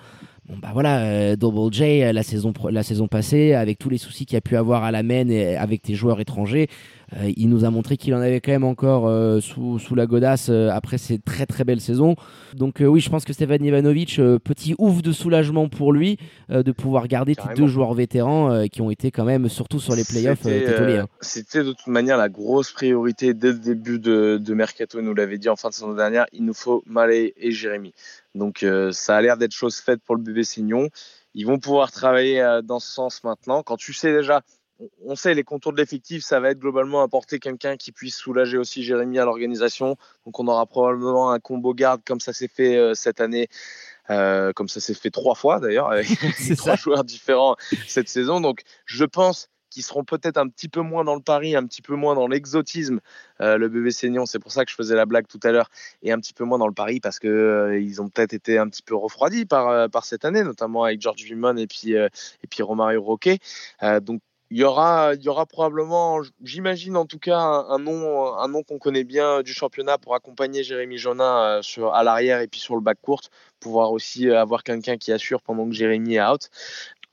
Bon bah voilà, euh, Double J euh, la saison la saison passée avec tous les soucis qu'il a pu avoir à la main et avec tes joueurs étrangers, euh, il nous a montré qu'il en avait quand même encore sous, sous, la godasse après ces très très belles saisons. Donc oui, je pense que Stevan Ivanovic, petit ouf de soulagement pour lui de pouvoir garder ces deux joueurs vétérans qui ont été quand même surtout sur les playoffs hein. C'était de toute manière la grosse priorité dès le début de, de mercato, il nous l'avait dit en fin de saison dernière, il nous faut Malé et Jérémy. Donc euh, ça a l'air d'être chose faite pour le bébé Signon. Ils vont pouvoir travailler euh, dans ce sens maintenant. Quand tu sais déjà, on sait les contours de l'effectif, ça va être globalement apporter quelqu'un qui puisse soulager aussi Jérémy à l'organisation. Donc on aura probablement un combo garde comme ça s'est fait euh, cette année. comme ça s'est fait trois fois d'ailleurs avec <laughs> <laughs> trois joueurs différents cette saison. Donc je pense qui seront peut-être un petit peu moins dans le pari, un petit peu moins dans l'exotisme. Euh, le bébé Seignon, c'est pour ça que je faisais la blague tout à l'heure, et un petit peu moins dans le pari parce que euh, ils ont peut-être été un petit peu refroidis par, euh, par cette année, notamment avec George Vimon et puis, et puis Romario Roquet. donc il y aura, il y aura probablement, j'imagine en tout cas, un, nom, un nom qu'on connaît bien du championnat pour accompagner Jérémy Jonin à l'arrière et puis sur le bac court, pouvoir aussi avoir quelqu'un qui assure pendant que Jérémy est out.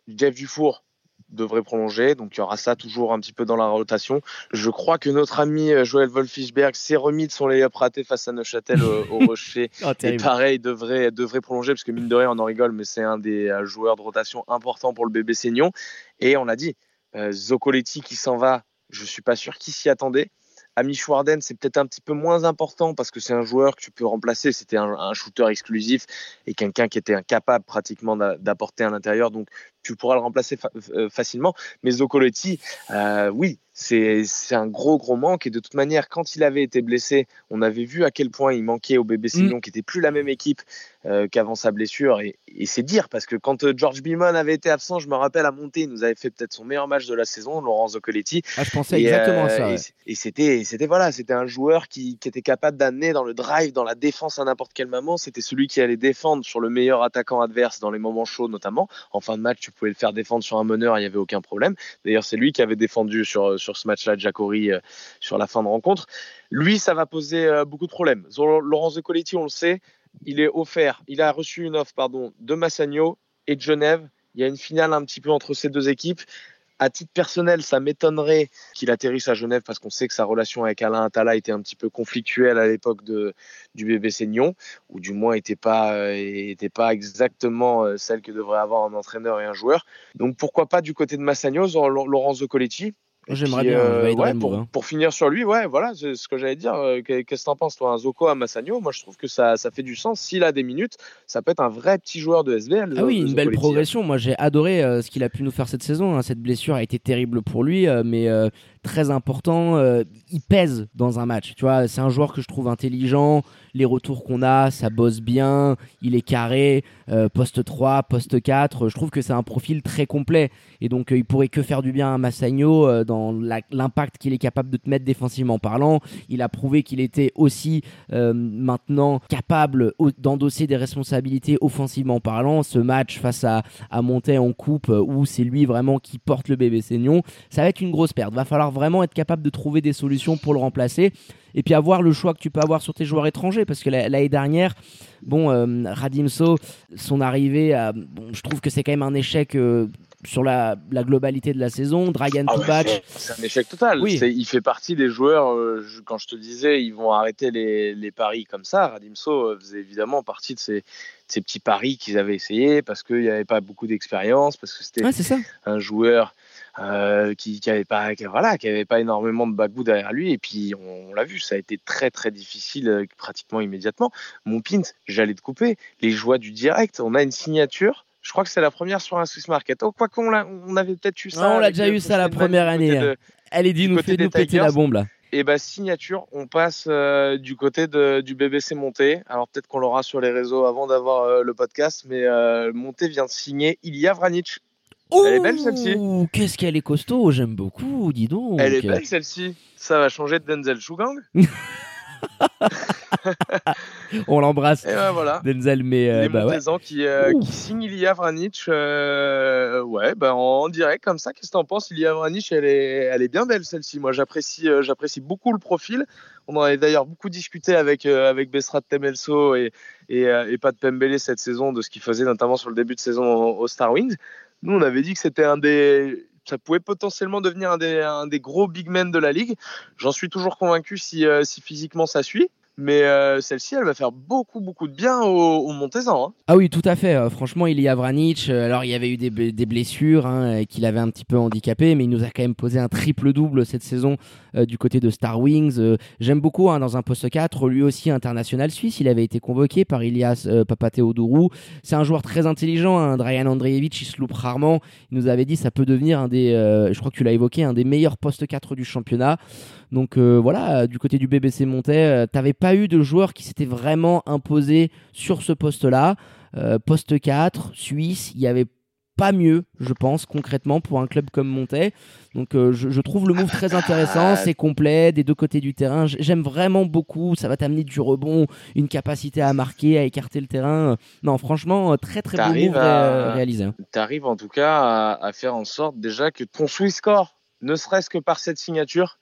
Jeff Dufour, devrait prolonger. Donc il y aura ça toujours un petit peu dans la rotation. Je crois que notre ami euh, Joël Wolfischberg s'est remis de son layup raté face à Neuchâtel au, <laughs> Rocher. oh, et pareil, devrait, devrait prolonger parce que mine de rien, on en rigole, mais c'est un des euh, joueurs de rotation importants pour le bébé Seignon. Et on l'a dit, euh, Zoccoletti qui s'en va, je suis pas sûr qui s'y attendait. Ami Schwarden, c'est peut-être un petit peu moins important parce que c'est un joueur que tu peux remplacer. C'était un, shooter exclusif et quelqu'un qui était incapable pratiquement d'apporter à l'intérieur. Donc, tu pourras le remplacer euh, facilement. Mais Zoccoletti, euh, oui, c'est un gros, gros manque. Et de toute manière, quand il avait été blessé, on avait vu à quel point il manquait au bébé Sillon, mm. qui n'était plus la même équipe euh, qu'avant sa blessure. Et, c'est dire, parce que quand George Bimon avait été absent, je me rappelle à monter, il nous avait fait peut-être son meilleur match de la saison, Laurent Zoccoletti. Ah, je pensais exactement à ça. Et, c'était, voilà, c'était un joueur qui, qui était capable d'amener dans le drive, dans la défense à n'importe quel moment. C'était celui qui allait défendre sur le meilleur attaquant adverse dans les moments chauds, notamment. En fin de match, tu pouvait le faire défendre sur un meneur, il n'y avait aucun problème. D'ailleurs, c'est lui qui avait défendu sur, sur ce match-là, Jacori, euh, sur la fin de rencontre. Lui, ça va poser euh, beaucoup de problèmes. Laurence de on le sait, il est offert, il a reçu une offre pardon, de Massagno et de Genève. Il y a une finale un petit peu entre ces deux équipes. À titre personnel, ça m'étonnerait qu'il atterrisse à Genève parce qu'on sait que sa relation avec Alain Attala était un petit peu conflictuelle à l'époque du bébé Seignon, ou du moins n'était pas, euh, pas exactement celle que devrait avoir un entraîneur et un joueur. Donc pourquoi pas du côté de Massagno, Laurence Coletti J'aimerais bien. Euh, hein. pour, finir sur lui, ouais, voilà, c'est ce que j'allais dire. Euh, qu'est-ce que t'en penses, toi, un Zoko à Massagno Moi, je trouve que ça, ça fait du sens. S'il a des minutes, ça peut être un vrai petit joueur de SBL. Ah oui, une belle progression. Moi, j'ai adoré euh, ce qu'il a pu nous faire cette saison. Hein. Cette blessure a été terrible pour lui, mais très important. il pèse dans un match. Tu vois, c'est un joueur que je trouve intelligent. Les retours qu'on a, ça bosse bien. Il est carré, poste 3, poste 4. Je trouve que c'est un profil très complet. Et donc, il pourrait que faire du bien à Massagno dans l'impact qu'il est capable de te mettre défensivement parlant. Il a prouvé qu'il était aussi euh, maintenant capable d'endosser des responsabilités offensivement parlant. Ce match face à, à en coupe, euh, où c'est lui vraiment qui porte le bébé Seignon, ça va être une grosse perte. Va falloir vraiment être capable de trouver des solutions pour le remplacer et puis avoir le choix que tu peux avoir sur tes joueurs étrangers parce que l'année dernière bon euh, Radimso son arrivée bon, je trouve que c'est quand même un échec sur la, la, globalité de la saison. Dragan ah c'est un échec total. Oui. Il fait partie des joueurs, euh, quand je te disais, ils vont arrêter les, les paris comme ça. Radimso faisait évidemment partie de ces, ces petits paris qu'ils avaient essayé parce qu'il n'y avait pas beaucoup d'expérience, parce que c'était un joueur euh, qui n'avait pas, voilà, qui avait pas énormément de bagou derrière lui. Et puis, on, l'a vu, ça a été très, très difficile euh, pratiquement immédiatement. Mon pint, j'allais te couper. Les joies du direct, on a une signature. Je crois que c'est la première sur un Swiss Market. Oh, quoi qu'on on avait peut-être eu ça. on l'a déjà eu ça la première année. Hein. Elle est dit nous fait nous péter la bombe là. Et bah signature, on passe euh, du côté de, du BBC Monté. Alors peut-être qu'on l'aura sur les réseaux avant d'avoir le podcast, mais Monté vient de signer Ilya Vranic elle est belle celle-ci. Qu'est-ce qu'elle est costaud, j'aime beaucoup, dis donc. Elle est belle celle-ci. Ça va changer de Denzel Shugang? <laughs> <laughs> On l'embrasse. Et ben voilà. Denzel, mais euh, bah ouais. qui, euh, qui signe Ilya Vranic. Euh, ouais, bah en direct comme ça. Qu'est-ce que t'en penses? Ilya Vranic, elle est, elle est bien belle celle-ci. Moi, j'apprécie, j'apprécie beaucoup le profil. On en avait d'ailleurs beaucoup discuté avec avec Besrat Temelso et et, et Pat Pembele cette saison de ce qu'il faisait notamment sur le début de saison au Star Wings. Nous, on avait dit que c'était un des. Ça pouvait potentiellement devenir un des, gros big men de la ligue. J'en suis toujours convaincu si, euh, si physiquement ça suit. Mais euh, celle-ci, elle va faire beaucoup, beaucoup de bien aux Montezans. Hein. Ah oui, tout à fait. Euh, franchement, il y a Vranic. Euh, alors, il y avait eu des, blessures hein, qui l'avaient un petit peu handicapé, mais il nous a quand même posé un triple-double cette saison du côté de Star Wings. J'aime beaucoup hein, dans un poste 4, lui aussi international suisse. Il avait été convoqué par Ilias Papateodourou. C'est un joueur très intelligent. Hein, Dragan Andreevich, il se loupe rarement. Il nous avait dit ça peut devenir un des, je crois que tu l'as évoqué, un des meilleurs postes 4 du championnat. Donc voilà, du côté du BBC Montais, t'avais pas eu de joueurs qui s'étaient vraiment imposés sur ce poste-là. Euh, poste 4, Suisse, il y avait pas mieux, je pense, concrètement, pour un club comme Montais. Donc euh, je, trouve le move très intéressant, c'est complet, des deux côtés du terrain. J'aime vraiment beaucoup, ça va t'amener du rebond, une capacité à marquer, à écarter le terrain. Non, franchement, très très beau move réalisé. Hein. Tu arrives en tout cas à, faire en sorte déjà que ton Swiss score, ne serait-ce que par cette signature,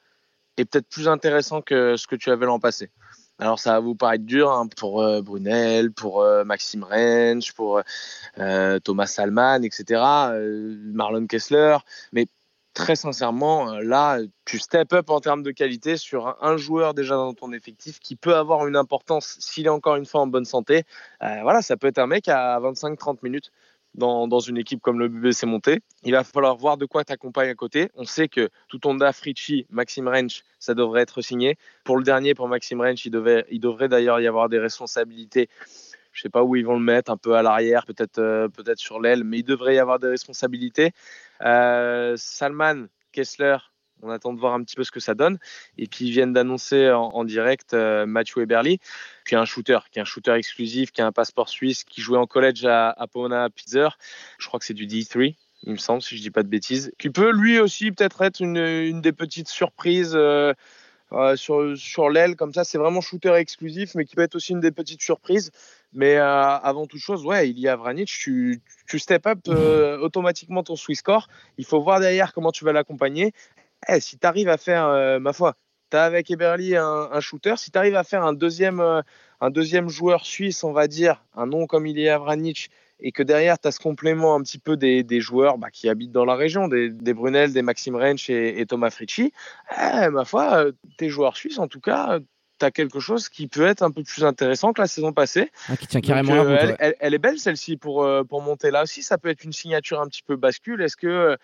est peut-être plus intéressant que ce que tu avais l'an passé. Alors ça va vous paraître dur hein, pour euh, Brunel, pour euh, Maxime Rensch, pour euh, Thomas Salman, etc., Marlon Kessler, mais très sincèrement, là, tu step up en termes de qualité sur un, joueur déjà dans ton effectif qui peut avoir une importance s'il est encore une fois en bonne santé. voilà, ça peut être un mec à 25-30 minutes dans, une équipe comme le BBC Monté. Il va falloir voir de quoi t'accompagne à côté. On sait que tout Tonda, Fritchi, Maxime Rench, ça devrait être signé. Pour le dernier, pour Maxime Rench, il, devait, il devrait d'ailleurs y avoir des responsabilités. Je sais pas où ils vont le mettre, un peu à l'arrière, peut-être euh, peut-être sur l'aile, mais il devrait y avoir des responsabilités. Euh, Salman, Kessler, on attend de voir un petit peu ce que ça donne. Et puis ils viennent d'annoncer en, direct euh, Mathieu Eberly, qui est un shooter, qui est un shooter exclusif, qui a un passeport suisse, qui jouait en collège à, à Pomona Pitzer. Je crois que c'est du D3, il me semble, si je dis pas de bêtises. Qui peut lui aussi peut-être être une, des petites surprises. Euh, euh, sur, sur l'aile comme ça c'est vraiment shooter exclusif mais qui peut être aussi une des petites surprises mais avant toute chose ouais il y a Vranic tu, tu step up automatiquement ton Swiss score il faut voir derrière comment tu vas l'accompagner eh, si tu arrives à faire, euh, ma foi, tu as avec Eberly un, shooter, si tu arrives à faire un deuxième, euh, un deuxième joueur suisse, on va dire, un nom comme il est Avranich, et que derrière, tu as ce complément un petit peu des, des joueurs bah, qui habitent dans la région, des, des Brunel, des Maxime Rench et, Thomas Fritchi, eh, ma foi, euh, tes joueurs suisses, en tout cas, tu as quelque chose qui peut être un peu plus intéressant que la saison passée. Ah, qui tient carrément elle, elle, est belle celle-ci pour, pour monter là aussi. Ça peut être une signature un petit peu bascule. Est-ce que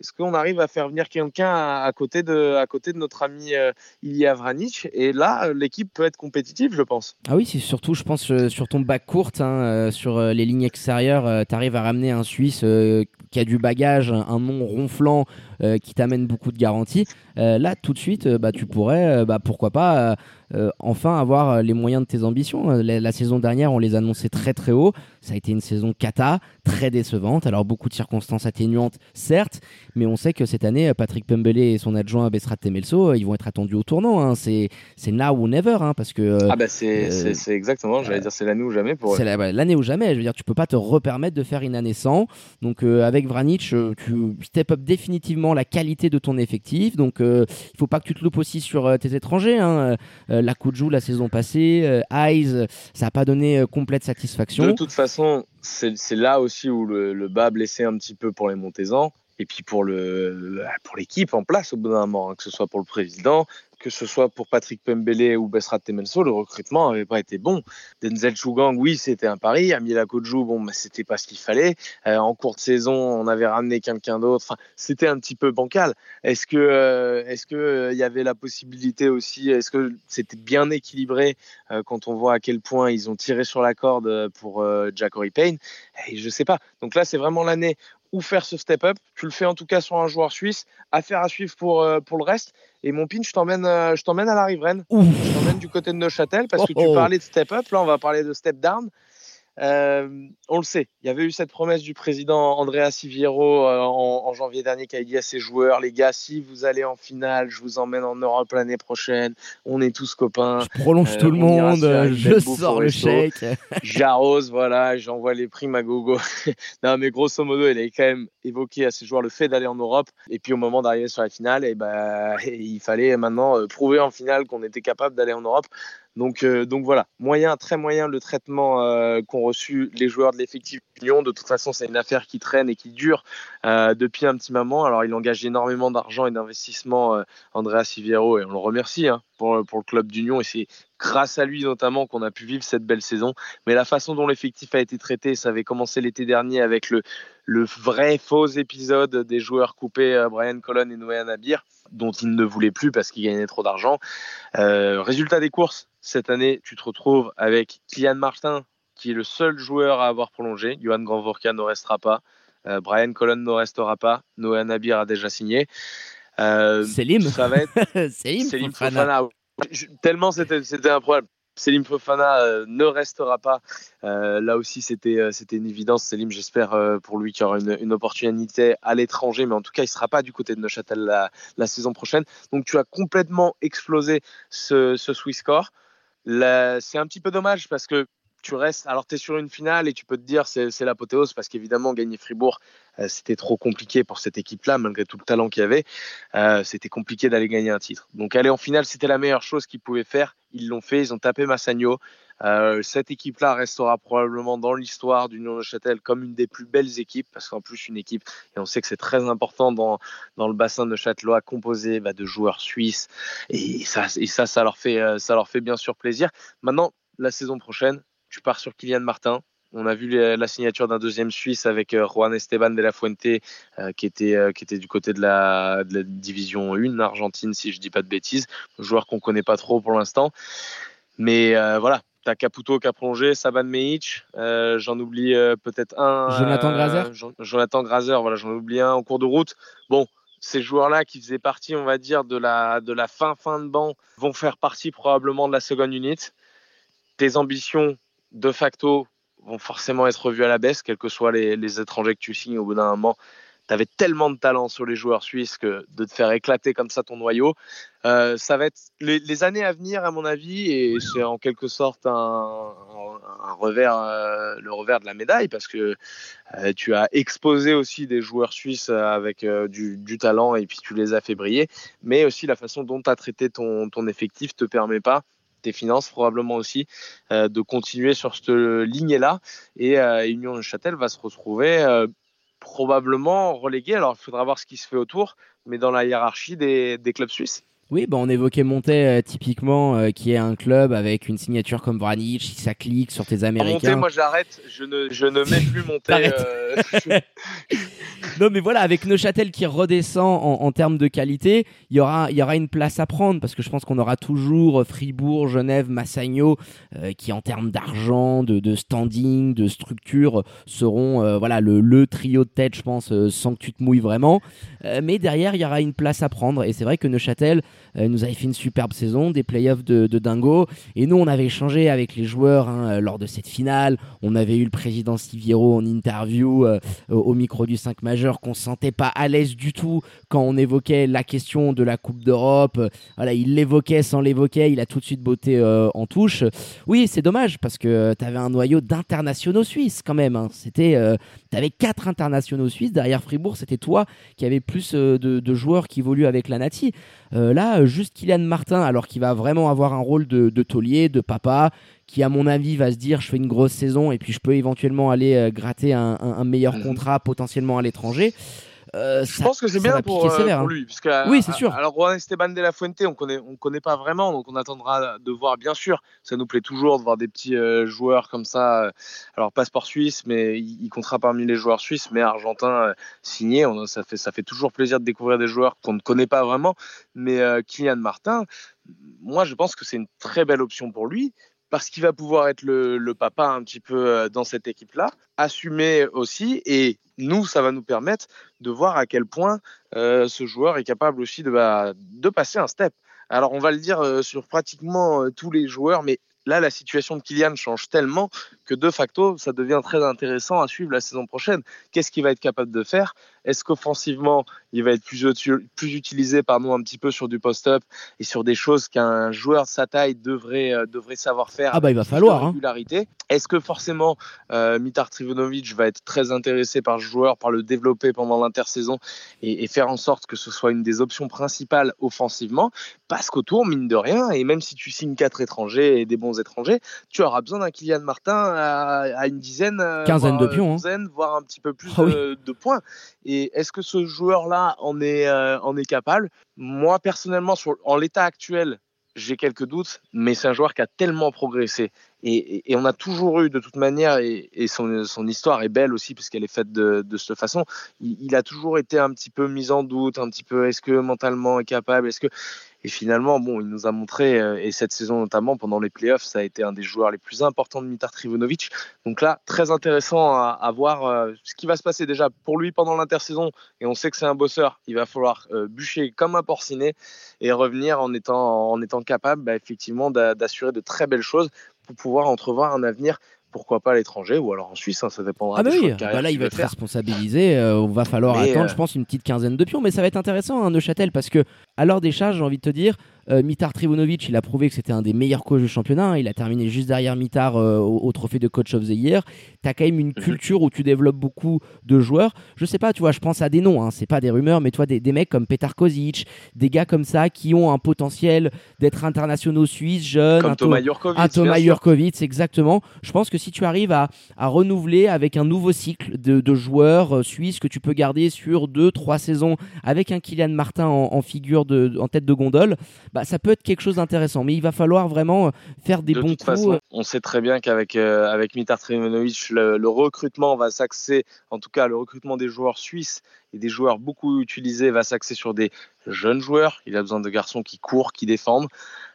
est-ce qu'on arrive à faire venir quelqu'un à, côté de, notre ami euh, Ilya Vranic Et là, l'équipe peut être compétitive, je pense. Ah oui, c'est surtout, je pense, euh, sur ton bac courte, hein, euh, sur les lignes extérieures, tu arrives à ramener un Suisse qui a du bagage, un nom ronflant qui t'amène beaucoup de garanties. là, tout de suite, bah, tu pourrais, bah, pourquoi pas euh, enfin avoir euh, les moyens de tes ambitions. Euh, la, saison dernière, on les annonçait très très haut. Ça a été une saison cata, très décevante. Alors beaucoup de circonstances atténuantes, certes, mais on sait que cette année, Patrick Pembele et son adjoint Bessrat Temelso, ils vont être attendus au tournant. Hein. C'est c'est now ou never, hein, parce que. ah bah c'est exactement. J'allais dire c'est l'année ou jamais pour. C'est l'année ou jamais. Je veux dire, tu peux pas te repermettre de faire une année sans. Donc avec Vranic, tu step up définitivement la qualité de ton effectif. Donc, il faut pas que tu te loupes aussi sur tes étrangers. Hein. la Kuju la saison passée, Eyes, ça n'a pas donné complète satisfaction. De toute façon, c'est là aussi où le, bas blessé un petit peu pour les Montezans et puis pour pour l'équipe en place au bout d'un moment, hein, que ce soit pour le président, que ce soit pour Patrick Pembele ou Bessrat Temelso, le recrutement n'avait pas été bon. Denzel Chougang, oui, c'était un pari. Amila Kodjou, bon, bah, c'était pas ce qu'il fallait. Euh, en cours de saison, on avait ramené quelqu'un d'autre. Enfin, c'était un petit peu bancal. Est-ce que, euh, est-ce que euh, il y avait la possibilité aussi Est-ce que c'était bien équilibré quand on voit à quel point ils ont tiré sur la corde pour Jack Payne? Et Je sais pas. Donc là, c'est vraiment l'année où faire ce step-up. Tu le fais en tout cas sur un joueur suisse. Affaire à suivre pour, pour le reste. Et mon pin, je t'emmène, euh, je t'emmène à la riveraine. Je t'emmène du côté de Neuchâtel parce que tu oh. parlais de step up. Là, on va parler de step down. Euh, on le sait, il y avait eu cette promesse du président Andrea Siviero euh, en, janvier dernier qui a dit à ses joueurs les gars, si vous allez en finale, je vous emmène en Europe l'année prochaine. On est tous copains. Je prolonge tout le monde, je sors le chèque. <laughs> J'arrose, voilà, j'envoie les primes à gogo. <laughs> non, mais grosso modo, il avait quand même évoqué à ses joueurs le fait d'aller en Europe. Et puis au moment d'arriver sur la finale, et eh ben, <laughs> il fallait maintenant prouver en finale qu'on était capable d'aller en Europe. Donc, euh, donc voilà, moyen, très moyen le traitement euh, qu'ont reçu les joueurs de l'effectif Lyon. De toute façon, c'est une affaire qui traîne et qui dure euh, depuis un petit moment. Alors, il engage énormément d'argent et d'investissement, Andrea Siviero, et on le remercie hein, pour, pour le club d'Union. Et c'est grâce à lui notamment qu'on a pu vivre cette belle saison. Mais la façon dont l'effectif a été traité, ça avait commencé l'été dernier avec le, vrai faux épisode des joueurs coupés Brian Colon et Noé Nabir, dont il ne voulait plus parce qu'il gagnait trop d'argent. résultat des courses, cette année, tu te retrouves avec Kylian Martin, qui est le seul joueur à avoir prolongé. Johan Grandvorka ne restera pas. Euh, Brian Colon ne restera pas. Noah Nabir a déjà signé. Euh, Selim. Ça va être <laughs> Selim, Fofana. tellement c'était un problème. Selim Fofana euh, ne restera pas. là aussi, c'était une évidence. Selim, j'espère pour lui qu'il y aura une, opportunité à l'étranger, mais en tout cas, il ne sera pas du côté de Neuchâtel la, la, saison prochaine. Donc, tu as complètement explosé ce, ce Swiss score c'est un petit peu dommage parce que tu restes, alors tu es sur une finale et tu peux te dire c'est, c'est l'apothéose parce qu'évidemment gagner Fribourg euh, c'était trop compliqué pour cette équipe-là malgré tout le talent qu'il y avait, euh, c'était compliqué d'aller gagner un titre. Donc aller en finale c'était la meilleure chose qu'ils pouvaient faire, ils l'ont fait, ils ont tapé Massagno. Euh, cette équipe-là restera probablement dans l'histoire d'Union de Châtel comme une des plus belles équipes parce qu'en plus une équipe et on sait que c'est très important dans, dans le bassin de Châtelois composé bah, de joueurs suisses et ça, et ça ça leur fait ça leur fait bien sûr plaisir. Maintenant la saison prochaine tu pars sur Kylian Martin. On a vu la signature d'un deuxième Suisse avec euh, Juan Esteban de la Fuente, euh, qui, était, euh, qui était du côté de la, division 1 argentine, si je ne dis pas de bêtises. Un joueur qu'on ne connaît pas trop pour l'instant. Mais voilà, tu as Caputo qui a prolongé, Saban Meic, j'en oublie peut-être un. Jonathan Grazer Jonathan Grazer, voilà, j'en oublie un en cours de route. Bon, ces joueurs-là qui faisaient partie, on va dire, de la, de la fin fin de banc, vont faire partie probablement de la seconde unité. Tes ambitions de facto vont forcément être revus à la baisse, quels que soient les, étrangers que tu signes au bout d'un moment. Tu avais tellement de talent sur les joueurs suisses que de te faire éclater comme ça ton noyau, euh, ça va être les, années à venir, à mon avis, et c'est en quelque sorte un, revers, euh, le revers de la médaille, parce que euh, tu as exposé aussi des joueurs suisses avec du, du, talent et puis tu les as fait briller, mais aussi la façon dont tu as traité ton, ton effectif te permet pas tes finances probablement aussi, euh, de continuer sur cette ligne-là. Et euh, Union de Châtel va se retrouver euh, probablement relégué. Alors il faudra voir ce qui se fait autour, mais dans la hiérarchie des, des clubs suisses. Oui, bah on évoquait Monté typiquement, qui est un club avec une signature comme Vranic, si ça clique sur tes Américains. Monté, moi j'arrête, je ne, je ne mets plus <laughs> Monté. <laughs> non, mais voilà, avec Neuchâtel qui redescend en, termes de qualité, il y aura, y aura une place à prendre parce que je pense qu'on aura toujours Fribourg, Genève, Massagno euh, qui, en termes d'argent, de, standing, de structure, seront euh, voilà le, le, trio de tête, je pense, euh, sans que tu te mouilles vraiment. mais derrière, il y aura une place à prendre et c'est vrai que Neuchâtel nous avait fait une superbe saison, des playoffs de, de dingo. Et nous, on avait échangé avec les joueurs hein, lors de cette finale. On avait eu le président Siviero en interview au micro du 5 majeur manager qu'on sentait pas à l'aise du tout quand on évoquait la question de la Coupe d'Europe. Voilà, il l'évoquait sans l'évoquer, il a tout de suite botté en touche. Oui, c'est dommage parce que tu avais un noyau d'internationaux suisses quand même. Hein. Tu avais quatre internationaux suisses derrière Fribourg. C'était toi qui avais plus de, de, joueurs qui évoluent avec la Nati. là, juste Kylian Martin, alors qu'il va vraiment avoir un rôle de, de taulier, de papa, qui à mon avis va se dire je fais une grosse saison et puis je peux éventuellement aller euh, gratter un, meilleur contrat potentiellement à l'étranger. Euh, je pense que c'est bien pour, euh, sévère, pour, hein. lui. Puisque, oui, c'est sûr. Alors, Juan Esteban de la Fuente, on connaît, on connaît pas vraiment, donc on attendra de voir, bien sûr. Ça nous plaît toujours de voir des petits joueurs comme ça. alors, passeport suisse, mais il, comptera parmi les joueurs suisses, mais argentins signés. On, ça, fait, ça fait toujours plaisir de découvrir des joueurs qu'on ne connaît pas vraiment. Mais Kylian Martin, moi, je pense que c'est une très belle option pour lui parce qu'il va pouvoir être le, papa un petit peu euh, dans cette équipe-là, assumer aussi, et nous, ça va nous permettre de voir à quel point euh, ce joueur est capable aussi de, bah, de passer un step. Alors, on va le dire euh, sur pratiquement tous les joueurs, mais là, la situation de Kylian change tellement que de facto, ça devient très intéressant à suivre la saison prochaine. Qu'est-ce qu'il va être capable de faire? Est-ce qu'offensivement, il va être plus, plus utilisé pardon, un petit peu sur du post-up et sur des choses qu'un joueur de sa taille devrait, euh, devrait savoir faire Ah bah il va falloir. Hein. Régularité? Est-ce que forcément euh, Mitar Trivonovic va être très intéressé par ce joueur, par le développer pendant l'intersaison et, faire en sorte que ce soit une des options principales offensivement? Parce qu'autour, mine de rien, et même si tu signes quatre étrangers et des bons étrangers, tu auras besoin d'un Kylian Martin à, une dizaine, euh, quinzaine de pions, hein. voire un petit peu plus ah de, de points. Et est-ce que ce joueur-là en est, euh, en est capable? Moi, personnellement, en l'état actuel, j'ai quelques doutes, mais c'est un joueur qui a tellement progressé. Et, on a toujours eu, de toute manière, et, son, histoire est belle aussi, puisqu'elle est faite de, cette façon, il, il, a toujours été un petit peu mis en doute, un petit peu, est-ce que mentalement est capable? Est-ce que et finalement, bon, il nous a montré, euh, et cette saison notamment, pendant les playoffs, ça a été un des joueurs les plus importants de Mitar Trivonovic. Donc là, très intéressant à, voir euh, ce qui va se passer déjà pour lui pendant l'intersaison. Et on sait que c'est un bosseur. Il va falloir euh, bûcher comme un porcinet et revenir en étant, en étant capable, bah, effectivement, d'assurer de très belles choses pour pouvoir entrevoir un avenir pourquoi pas à l'étranger ou alors en Suisse, hein, ça dépendra. Ah bah oui, bah là il va être responsabilisé. on va falloir attendre, je pense, une petite quinzaine de pions, mais ça va être intéressant, hein, Neuchâtel, parce que à l'heure des charges, j'ai envie de te dire, euh, Mitar Trivunovic, il a prouvé que c'était un des meilleurs coachs du championnat. Il a terminé juste derrière Mitar euh, au, trophée de Coach of the Year. Tu as quand même une mhm. culture où tu développes beaucoup de joueurs. Je sais pas, tu vois, je pense à des noms, hein, c'est pas des rumeurs, mais toi, des, des, mecs comme Petar Kozic, des gars comme ça qui ont un potentiel d'être internationaux suisses, jeunes. Comme un Thomas Jurkovic. Un Thomas Jurkovic, exactement. Je pense que si tu arrives à, à renouveler avec un nouveau cycle de, de joueurs euh, suisses que tu peux garder sur deux, trois saisons avec un Kylian Martin en, en figure de, en tête de gondole, bah, ça peut être quelque chose d'intéressant. Mais il va falloir vraiment euh, faire des bons coups. Euh. on sait très bien qu'avec euh, avec Mitar Trimonovic, le, recrutement va s'axer, en tout cas le recrutement des joueurs suisses et des joueurs beaucoup utilisés va s'axer sur des jeunes joueurs. Il a besoin de garçons qui courent, qui défendent.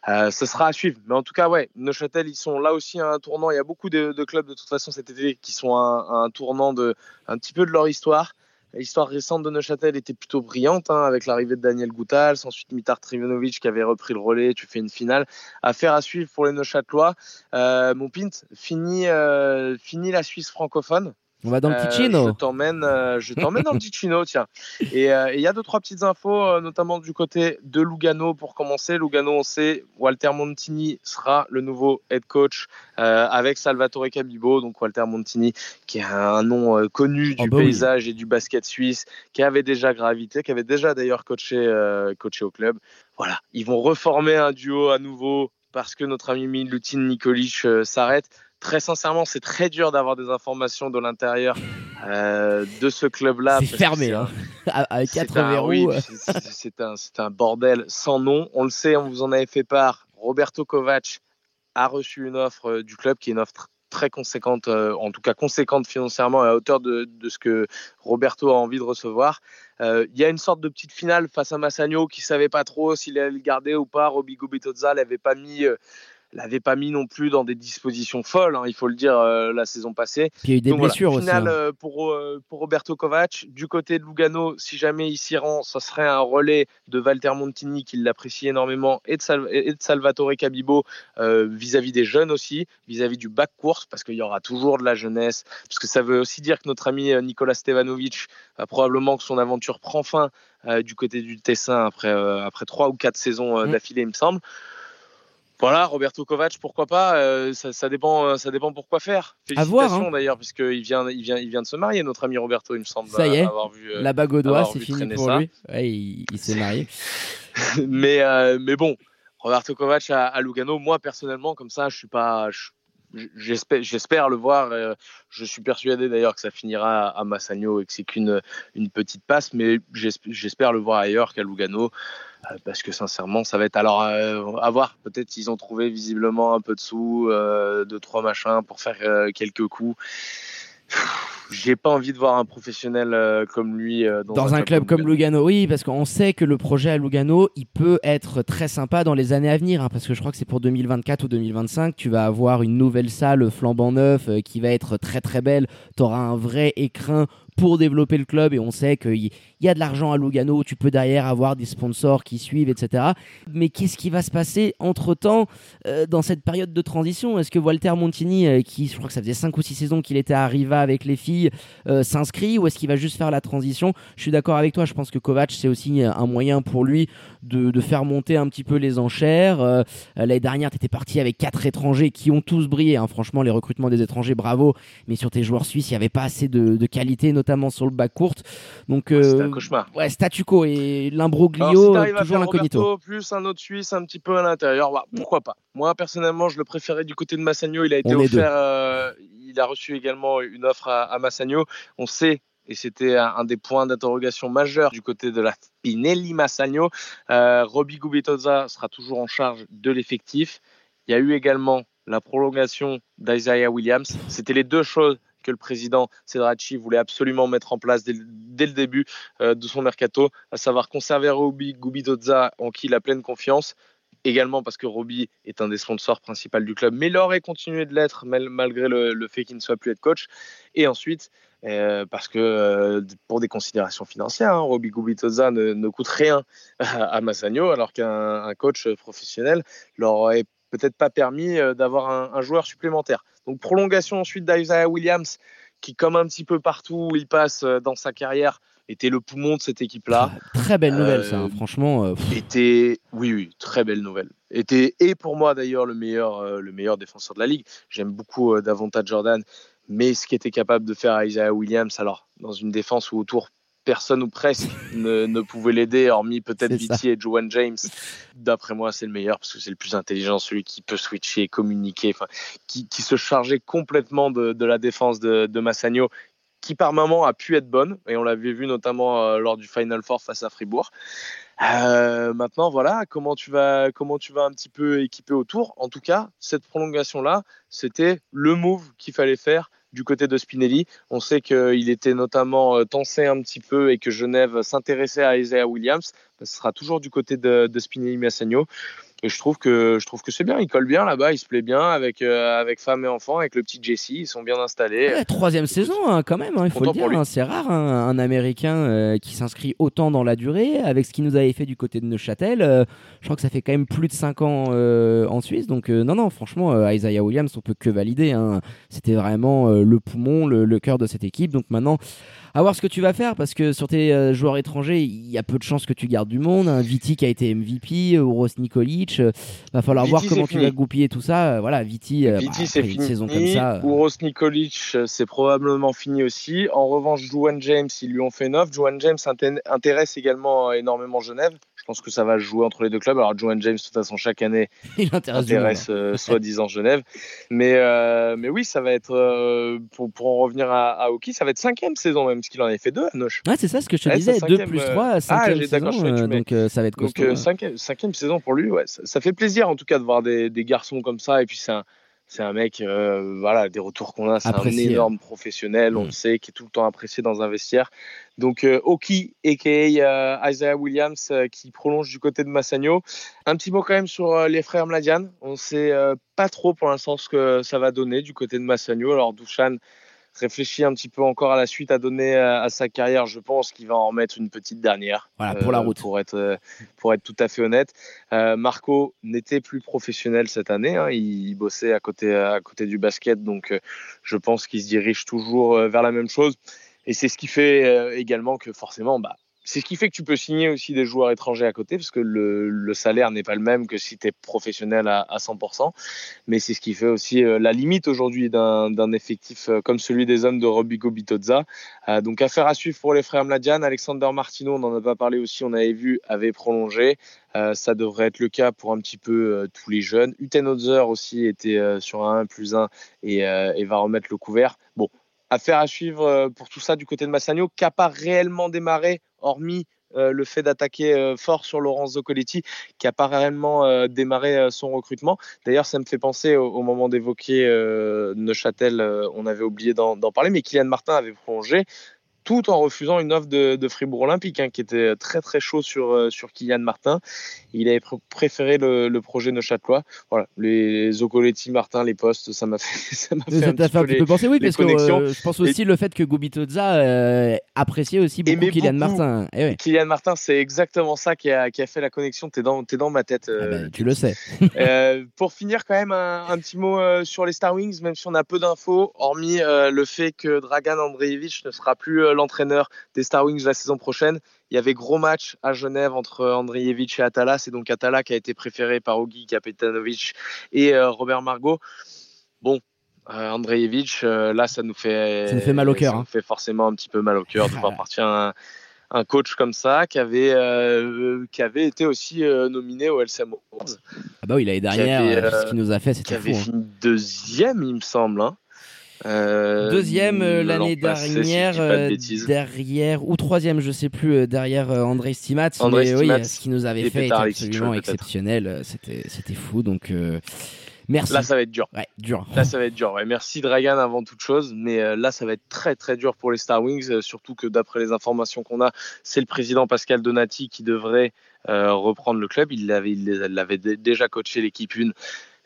ce sera à suivre. Mais en tout cas, ouais, Neuchâtel, ils sont là aussi à un tournant. Il y a beaucoup de, clubs de toute façon cet été qui sont à, un tournant de un petit peu de leur histoire. L'histoire récente de Neuchâtel était plutôt brillante, hein, avec l'arrivée de Daniel Goutals, ensuite Mitar Trivenovic qui avait repris le relais, tu fais une finale. Affaire à suivre pour les Neuchâtelois. Euh, mon Pint, fini, euh, fini la Suisse francophone. On va dans le Ticino. Euh, je t'emmène, euh, je t'emmène dans le <laughs> Ticino, tiens. Euh, et il y a deux trois petites infos, notamment du côté de Lugano pour commencer. Lugano, on sait, Walter Montini sera le nouveau head coach avec Salvatore Cabibo. Donc Walter Montini, qui est un nom connu du oh, bah paysage et du basket suisse, qui avait déjà gravité, qui avait déjà d'ailleurs coaché, coaché au club. Voilà, ils vont reformer un duo à nouveau parce que notre ami Milutin Nikolic s'arrête très sincèrement, c'est très dur d'avoir des informations de l'intérieur euh, de ce club-là. C'est fermé, hein. avec <laughs> quatre verrous. c'est un, un, bordel sans nom. On le sait, on vous en avait fait part. Roberto Kovac a reçu une offre euh, du club qui est une offre très conséquente, euh, en tout cas conséquente financièrement à hauteur de, de, ce que Roberto a envie de recevoir. Il y a une sorte de petite finale face à Massagno qui savait pas trop s'il allait le garder ou pas. Robigo Bitozza n'avait pas mis l'avait pas mis non plus dans des dispositions folles, hein, il faut le dire, euh, la saison passée. Puis il y a eu des Donc voilà, blessures aussi. finale hein. euh, pour, euh, pour Roberto Kovac. Du côté de Lugano, si jamais il s'y rend, ça serait un relais de Walter Montini, qui l'apprécie énormément, et de, Sal- et de Salvatore Cabibo vis-à-vis des jeunes aussi, vis-à-vis du bac course, parce qu'il y aura toujours de la jeunesse. Parce que ça veut aussi dire que notre ami Nicolas Stevanovic, va probablement que son aventure prend fin du côté du Tessin après, après trois ou quatre saisons Mm. d'affilée, il me semble. Voilà, Roberto Kovac, pourquoi pas euh, ça, ça dépend, euh, ça dépend pourquoi faire. À voir, Félicitations hein. d'ailleurs, puisqu'il vient, il vient, il vient de se marier, notre ami Roberto, il me semble. Ça y est, avoir vu, euh, La bague au doigt, c'est fini pour ça. lui. Ouais, il, il s'est marié. <laughs> mais, euh, mais bon, Roberto Kovac à, à Lugano, moi personnellement, comme ça, je suis pas. je- J'espère, le voir. euh, je suis persuadé d'ailleurs que ça finira à Massagno et que c'est qu'une une petite passe, mais j'esp- j'espère le voir ailleurs qu'à Lugano, euh, parce que sincèrement, ça va être alors euh, à voir. Peut-être qu'ils ont trouvé visiblement un peu de sous, deux trois machins pour faire quelques coups. J'ai pas envie de voir un professionnel euh, comme lui euh, dans, Dans un club comme Lugano, oui, parce qu'on sait que le projet à Lugano, il peut être très sympa dans les années à venir, hein, parce que je crois que c'est pour 2024 ou 2025, tu vas avoir une nouvelle salle flambant neuf euh, qui va être très très belle, tu auras un vrai écrin pour développer le club et on sait qu'il y a de l'argent à Lugano, tu peux derrière avoir des sponsors qui suivent, etc. Mais qu'est-ce qui va se passer entre-temps euh, dans cette période de transition? Est-ce que Walter Montini, euh, qui je crois que ça faisait 5 ou 6 saisons qu'il était à Riva avec les filles, euh, s'inscrit ou est-ce qu'il va juste faire la transition? Je suis d'accord avec toi, je pense que Kovac c'est aussi un moyen pour lui de, faire monter un petit peu les enchères. L'année dernière, tu étais parti avec quatre étrangers qui ont tous brillé. hein. Franchement, les recrutements des étrangers, bravo. Mais sur tes joueurs suisses, il n'y avait pas assez de, de qualité, notamment sur le bas court. Donc, C'était euh, un cauchemar. ouais, statu quo et si l'imbroglio, toujours l'incognito. Plus un autre Suisse un petit peu à l'intérieur, bah, pourquoi pas Moi personnellement, je le préférais du côté de Massagno. Il a été On offert, euh, il a reçu également une offre à, à Massagno. On sait. Et c'était un, un des points d'interrogation majeurs du côté de la Spinelli Massagno. Euh, Roby Gubitoza sera toujours en charge de l'effectif. Il y a eu également la prolongation d'Isaiah Williams. C'était les deux choses que le président Cedracci voulait absolument mettre en place dès, le- début euh, de son mercato, à savoir conserver Roby Gubitoza en qui il a pleine confiance. Également parce que Roby est un des sponsors principaux du club, mais il aurait continué de l'être mal- malgré le, fait qu'il ne soit plus head coach. Et ensuite, euh, parce que euh, pour des considérations financières, hein, Roby Gubitoza ne, ne coûte rien à, Massagno, alors qu'un un coach professionnel leur aurait peut-être pas permis d'avoir un joueur supplémentaire. Donc prolongation ensuite d'Isaiah Williams, qui comme un petit peu partout où il passe euh, dans sa carrière, était le poumon de cette équipe-là. Très belle nouvelle, Euh, ça. hein. Franchement, euh, Était, oui, oui, très belle nouvelle. Était et pour moi d'ailleurs le meilleur, euh, le meilleur défenseur de la ligue. J'aime beaucoup euh, davantage Jordan, mais ce qu'était capable de faire Isaiah Williams, alors dans une défense où autour personne ou presque ne, ne pouvait l'aider, hormis peut-être. Viti et Joan James. D'après moi, c'est le meilleur parce que c'est le plus intelligent, celui qui peut switcher, communiquer, enfin, qui, qui se chargeait complètement de, de la défense de, de Massagno, qui par moment a pu être bonne, et on l'avait vu notamment euh, lors du Final Four face à Fribourg. Euh, maintenant, voilà, comment tu vas, comment tu vas un petit peu équiper autour. En tout cas, cette prolongation-là, c'était le move qu'il fallait faire du côté de Spinelli. On sait qu'il était notamment euh, tensé un petit peu et que Genève s'intéressait à Isaiah Williams. Ce sera toujours du côté de, Spinelli Massagno. Et je trouve que je trouve que c'est bien. Il colle bien là-bas, il se plaît bien avec euh, avec femme et enfant, avec le petit Jesse. Ils sont bien installés. ouais, troisième saison hein, quand même, hein, il faut le dire. hein. c'est rare hein, un Américain euh, qui s'inscrit autant dans la durée, avec ce qu'il nous avait fait du côté de Neuchâtel. euh, je crois que ça fait quand même plus de 5 ans euh, en Suisse. Donc euh, non, non, franchement, Isaiah Williams, on peut que valider. hein. C'était vraiment le poumon, le, le cœur de cette équipe. Donc maintenant, à voir ce que tu vas faire, parce que sur tes euh, joueurs étrangers, il y a peu de chances que tu gardes du monde. Un Viti qui a été MVP, Uros Nikolic. euh, va falloir Viti, voir comment tu fini. vas goupiller tout ça. Euh, voilà, Viti, euh, Viti, bah, c'est après une fini. saison comme ça. euh, Uros Nikolic, euh, c'est probablement fini aussi. En revanche, Juan James, ils lui ont fait offre. Juan James inté- intéresse également euh, énormément Genève. Je pense que ça va jouer entre les deux clubs. Alors, Juan James, de toute façon, chaque année, <laughs> il intéresse intéresse euh, soi-disant Genève. Mais, euh, mais oui, ça va être, euh, pour, pour en revenir à, à Hockey, ça va être cinquième saison même, parce qu'il en avait fait deux à Noche. Ouais, c'est ça ce que je te Ouais, disais. c'est 2 cinquième, plus euh, 3, ah, 5 j'ai- d'accord, je saison. donc ça va être Donc, costaud. ouais. cinquième, cinquième saison pour lui, ouais, ça, ça fait plaisir en tout cas de voir des, des garçons comme ça. Et puis, c'est un, c'est un mec, euh, voilà, des retours qu'on a, c'est un énorme professionnel, on Mm. le sait, qui est tout le temps apprécié dans un vestiaire. Donc, euh, Oki, a.k.a. euh, Isaiah Williams, euh, qui prolonge du côté de Massagno. Un petit mot quand même sur les frères Mladian. On sait euh, pas trop pour l'instant ce que ça va donner du côté de Massagno. Alors, Douchan réfléchit un petit peu encore à la suite à donner à, à sa carrière. Je pense qu'il va en remettre une petite dernière. Voilà, pour la route. Pour être, euh, pour être tout à fait honnête. Euh, Marco n'était plus professionnel cette année. hein. Il, il bossait à côté, à côté du basket. Donc, euh, je pense qu'il se dirige toujours euh, vers la même chose. Et c'est ce qui fait euh, également que forcément, bah, c'est ce qui fait que tu peux signer aussi des joueurs étrangers à côté, parce que le, salaire n'est pas le même que si tu es professionnel à, à 100%. Mais c'est ce qui fait aussi euh, la limite aujourd'hui d'un effectif euh, comme celui des hommes de Robico Bitozza. Euh, donc affaire à suivre pour les frères Mladian. Alexander Martino, on n'en a pas parlé aussi, on avait vu, avait prolongé. Ça devrait être le cas pour un petit peu tous les jeunes. Utenhauser aussi était sur un 1 plus 1 et, et va remettre le couvert. Bon, affaire à suivre euh, pour tout ça du côté de Massagno, qui n'a pas réellement démarré, hormis euh, le fait d'attaquer euh, fort sur Laurence Zoccoletti, qui n'a pas réellement démarré son recrutement. D'ailleurs, ça me fait penser au, au moment d'évoquer Neuchâtel, on avait oublié d'en parler, mais Kylian Martin avait prolongé tout en refusant une offre de, de Fribourg Olympique, hein, qui était très très chaud sur, euh, sur Kylian Martin. Il avait pr- préféré le, le projet Neuchâtelois. Voilà, les Zoccoletti, Martin, les postes, ça m'a fait, <laughs> ça m'a fait Ça un t'a petit fait un peu les- penser, oui, les parce que euh, je pense aussi le fait que Gubitoza euh, appréciait aussi beaucoup Kylian beaucoup. Martin. Eh. Kylian Martin, c'est exactement ça qui a, qui a fait la connexion. T'es dans, t'es dans ma tête. Ah bah, tu le sais. <laughs> Pour finir, quand même, un, un petit mot sur les Star Wings, même si on a peu d'infos, hormis le fait que Dragan Andreevich ne sera plus l'entraîneur des Star Wings la saison prochaine. Il y avait gros match à Genève entre Andreevich et Atala. C'est donc Atala qui a été préféré par Ogi Kapetanovic et euh, Robert Margot. Bon. Andreevich, euh, là, ça nous fait, Ça nous fait mal au cœur, ça hein. nous fait forcément un petit peu mal au cœur de Ah voir ouais. partir un, un coach comme ça qui avait, euh, qui avait été aussi euh, nominé au LCM Awards Ah bah oui, l'année dernière, avait, euh, ce qu'il nous a fait, qui c'était avait fou. hein. fini deuxième, il me semble. hein. Euh, Deuxième euh, l'an l'année si dernière, de euh, derrière, ou troisième, je sais plus, derrière André Stimat. André mais oui, ce qu'il nous avait fait était absolument exceptionnel. C'était, c'était fou, donc euh, merci. Là, ça va être dur. Ouais, dur. Là, ça va être dur. Ouais. Merci Dragan avant toute chose, mais là, ça va être très très dur pour les Star Wings, surtout que d'après les informations qu'on a, c'est le président Pascal Donati qui devrait reprendre le club. Il l'avait, il l'avait dé- déjà coaché l'équipe une.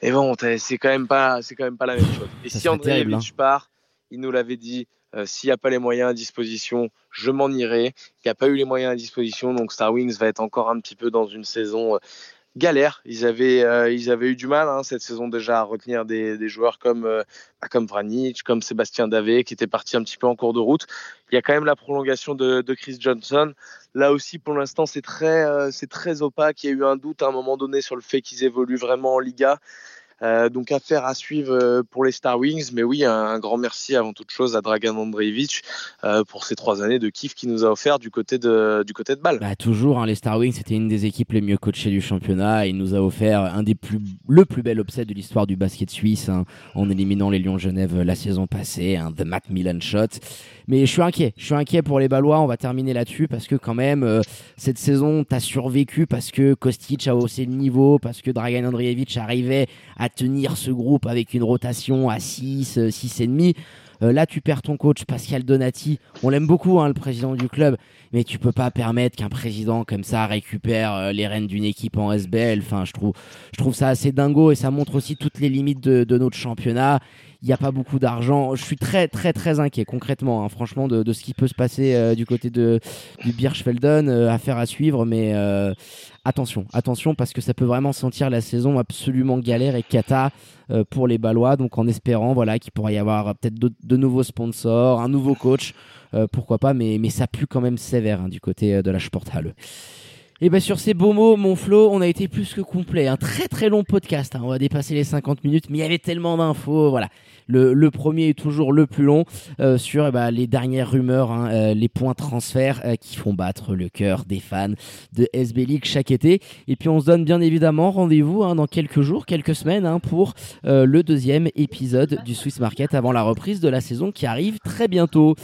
Et bon, c'est quand même pas, c'est quand même pas la même chose. Et Ça si terrible, hein. part, il nous l'avait dit. euh, S'il n'y a pas les moyens à disposition, je m'en irai. Il n'y a pas eu les moyens à disposition, donc Star Wings va être encore un petit peu dans une saison euh, galère. Ils avaient, euh, ils avaient eu du mal hein, cette saison déjà à retenir des, des joueurs comme, bah, comme Vranic, comme Sébastien Davé, qui étaient partis un petit peu en cours de route. Il y a quand même la prolongation de, de Chris Johnson. Là aussi, pour l'instant, c'est très, euh, c'est très opaque. Il y a eu un doute à un moment donné sur le fait qu'ils évoluent vraiment en Liga. Euh, donc affaire à suivre euh, pour les Star Wings, mais oui, un, grand merci avant toute chose à Dragan Andreevich euh, pour ces trois années de kiff qu'il nous a offert du côté de du côté de Bâle. Bah, toujours, hein, les Star Wings, c'était une des équipes les mieux coachées du championnat. Il nous a offert un des plus, le plus bel upset de l'histoire du basket suisse hein, en éliminant les Lions Genève euh, la saison passée, hein, The Matt Milan Shot. Mais je suis inquiet, je suis inquiet pour les Balois. On va terminer là-dessus parce que quand même, euh, cette saison, t'as survécu parce que Kostic a haussé le niveau, parce que Dragan Andreevich arrivait à tenir ce groupe avec une rotation à 6, 6 et demi. Euh, là, tu perds ton coach Pascal Donati. On l'aime beaucoup, hein, le président du club, mais tu peux pas permettre qu'un président comme ça récupère euh, les rênes d'une équipe en SBL. Je trouve, je trouve ça assez dingo et ça montre aussi toutes les limites de, notre championnat. Il n'y a pas beaucoup d'argent. Je suis très, très, très inquiet, concrètement, hein, franchement, de, ce qui peut se passer euh, du côté de, du Birchfelden. Euh, affaire à suivre, mais euh, attention, attention, parce que ça peut vraiment sentir la saison absolument galère et cata euh, pour les Ballois. Donc, en espérant voilà, qu'il pourrait y avoir peut-être de, de nouveaux sponsors, un nouveau coach, euh, pourquoi pas, mais, mais ça pue quand même sévère hein, du côté euh, de la Sporthalle. Et bien sur ces beaux mots, mon Flo, on a été plus que complet. Un très très long podcast, hein. on va dépasser les 50 minutes, mais il y avait tellement d'infos. Voilà, le, premier est toujours le plus long euh, sur eh ben, les dernières rumeurs, hein, euh, les points transferts euh, qui font battre le cœur des fans de SB League chaque été. Et puis on se donne bien évidemment rendez-vous hein, dans quelques jours, quelques semaines hein, pour euh, le deuxième épisode du Swiss Market avant la reprise de la saison qui arrive très bientôt.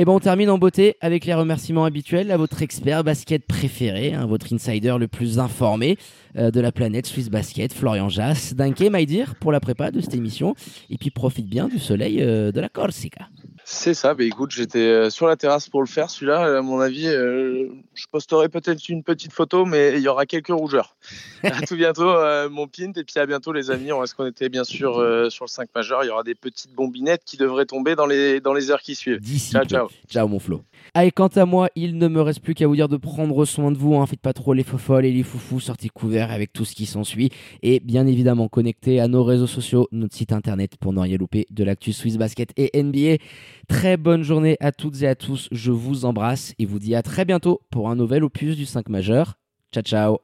Et ben on termine en beauté avec les remerciements habituels à votre expert basket préféré, hein, votre insider le plus informé euh, de la planète Swiss Basket, Florian Jass. Danke, my dear, pour la prépa de cette émission. Et puis profite bien du soleil euh, de la Corsica. C'est ça, bah écoute, j'étais euh, sur la terrasse pour le faire celui-là. À mon avis, euh, je posterai peut-être une petite photo, mais il y aura quelques rougeurs. <laughs> à tout bientôt, euh, mon pint, et puis à bientôt les amis. On reste connectés bien sûr sur le 5 majeur. Il y aura des petites bombinettes qui devraient tomber dans les, dans les heures qui suivent. Ciao, ciao. Ciao, mon Flo. Allez, quant à moi, il ne me reste plus qu'à vous dire de prendre soin de vous. Hein. Faites pas trop les fofolles et les foufous. Sortez couverts avec tout ce qui s'ensuit. Et bien évidemment, connectez à nos réseaux sociaux, notre site internet pour ne rien louper de l'actu Swiss Basket et NBA. Très bonne journée à toutes et à tous. Je vous embrasse et vous dis à très bientôt pour un nouvel opus du 5 majeur. Ciao, ciao.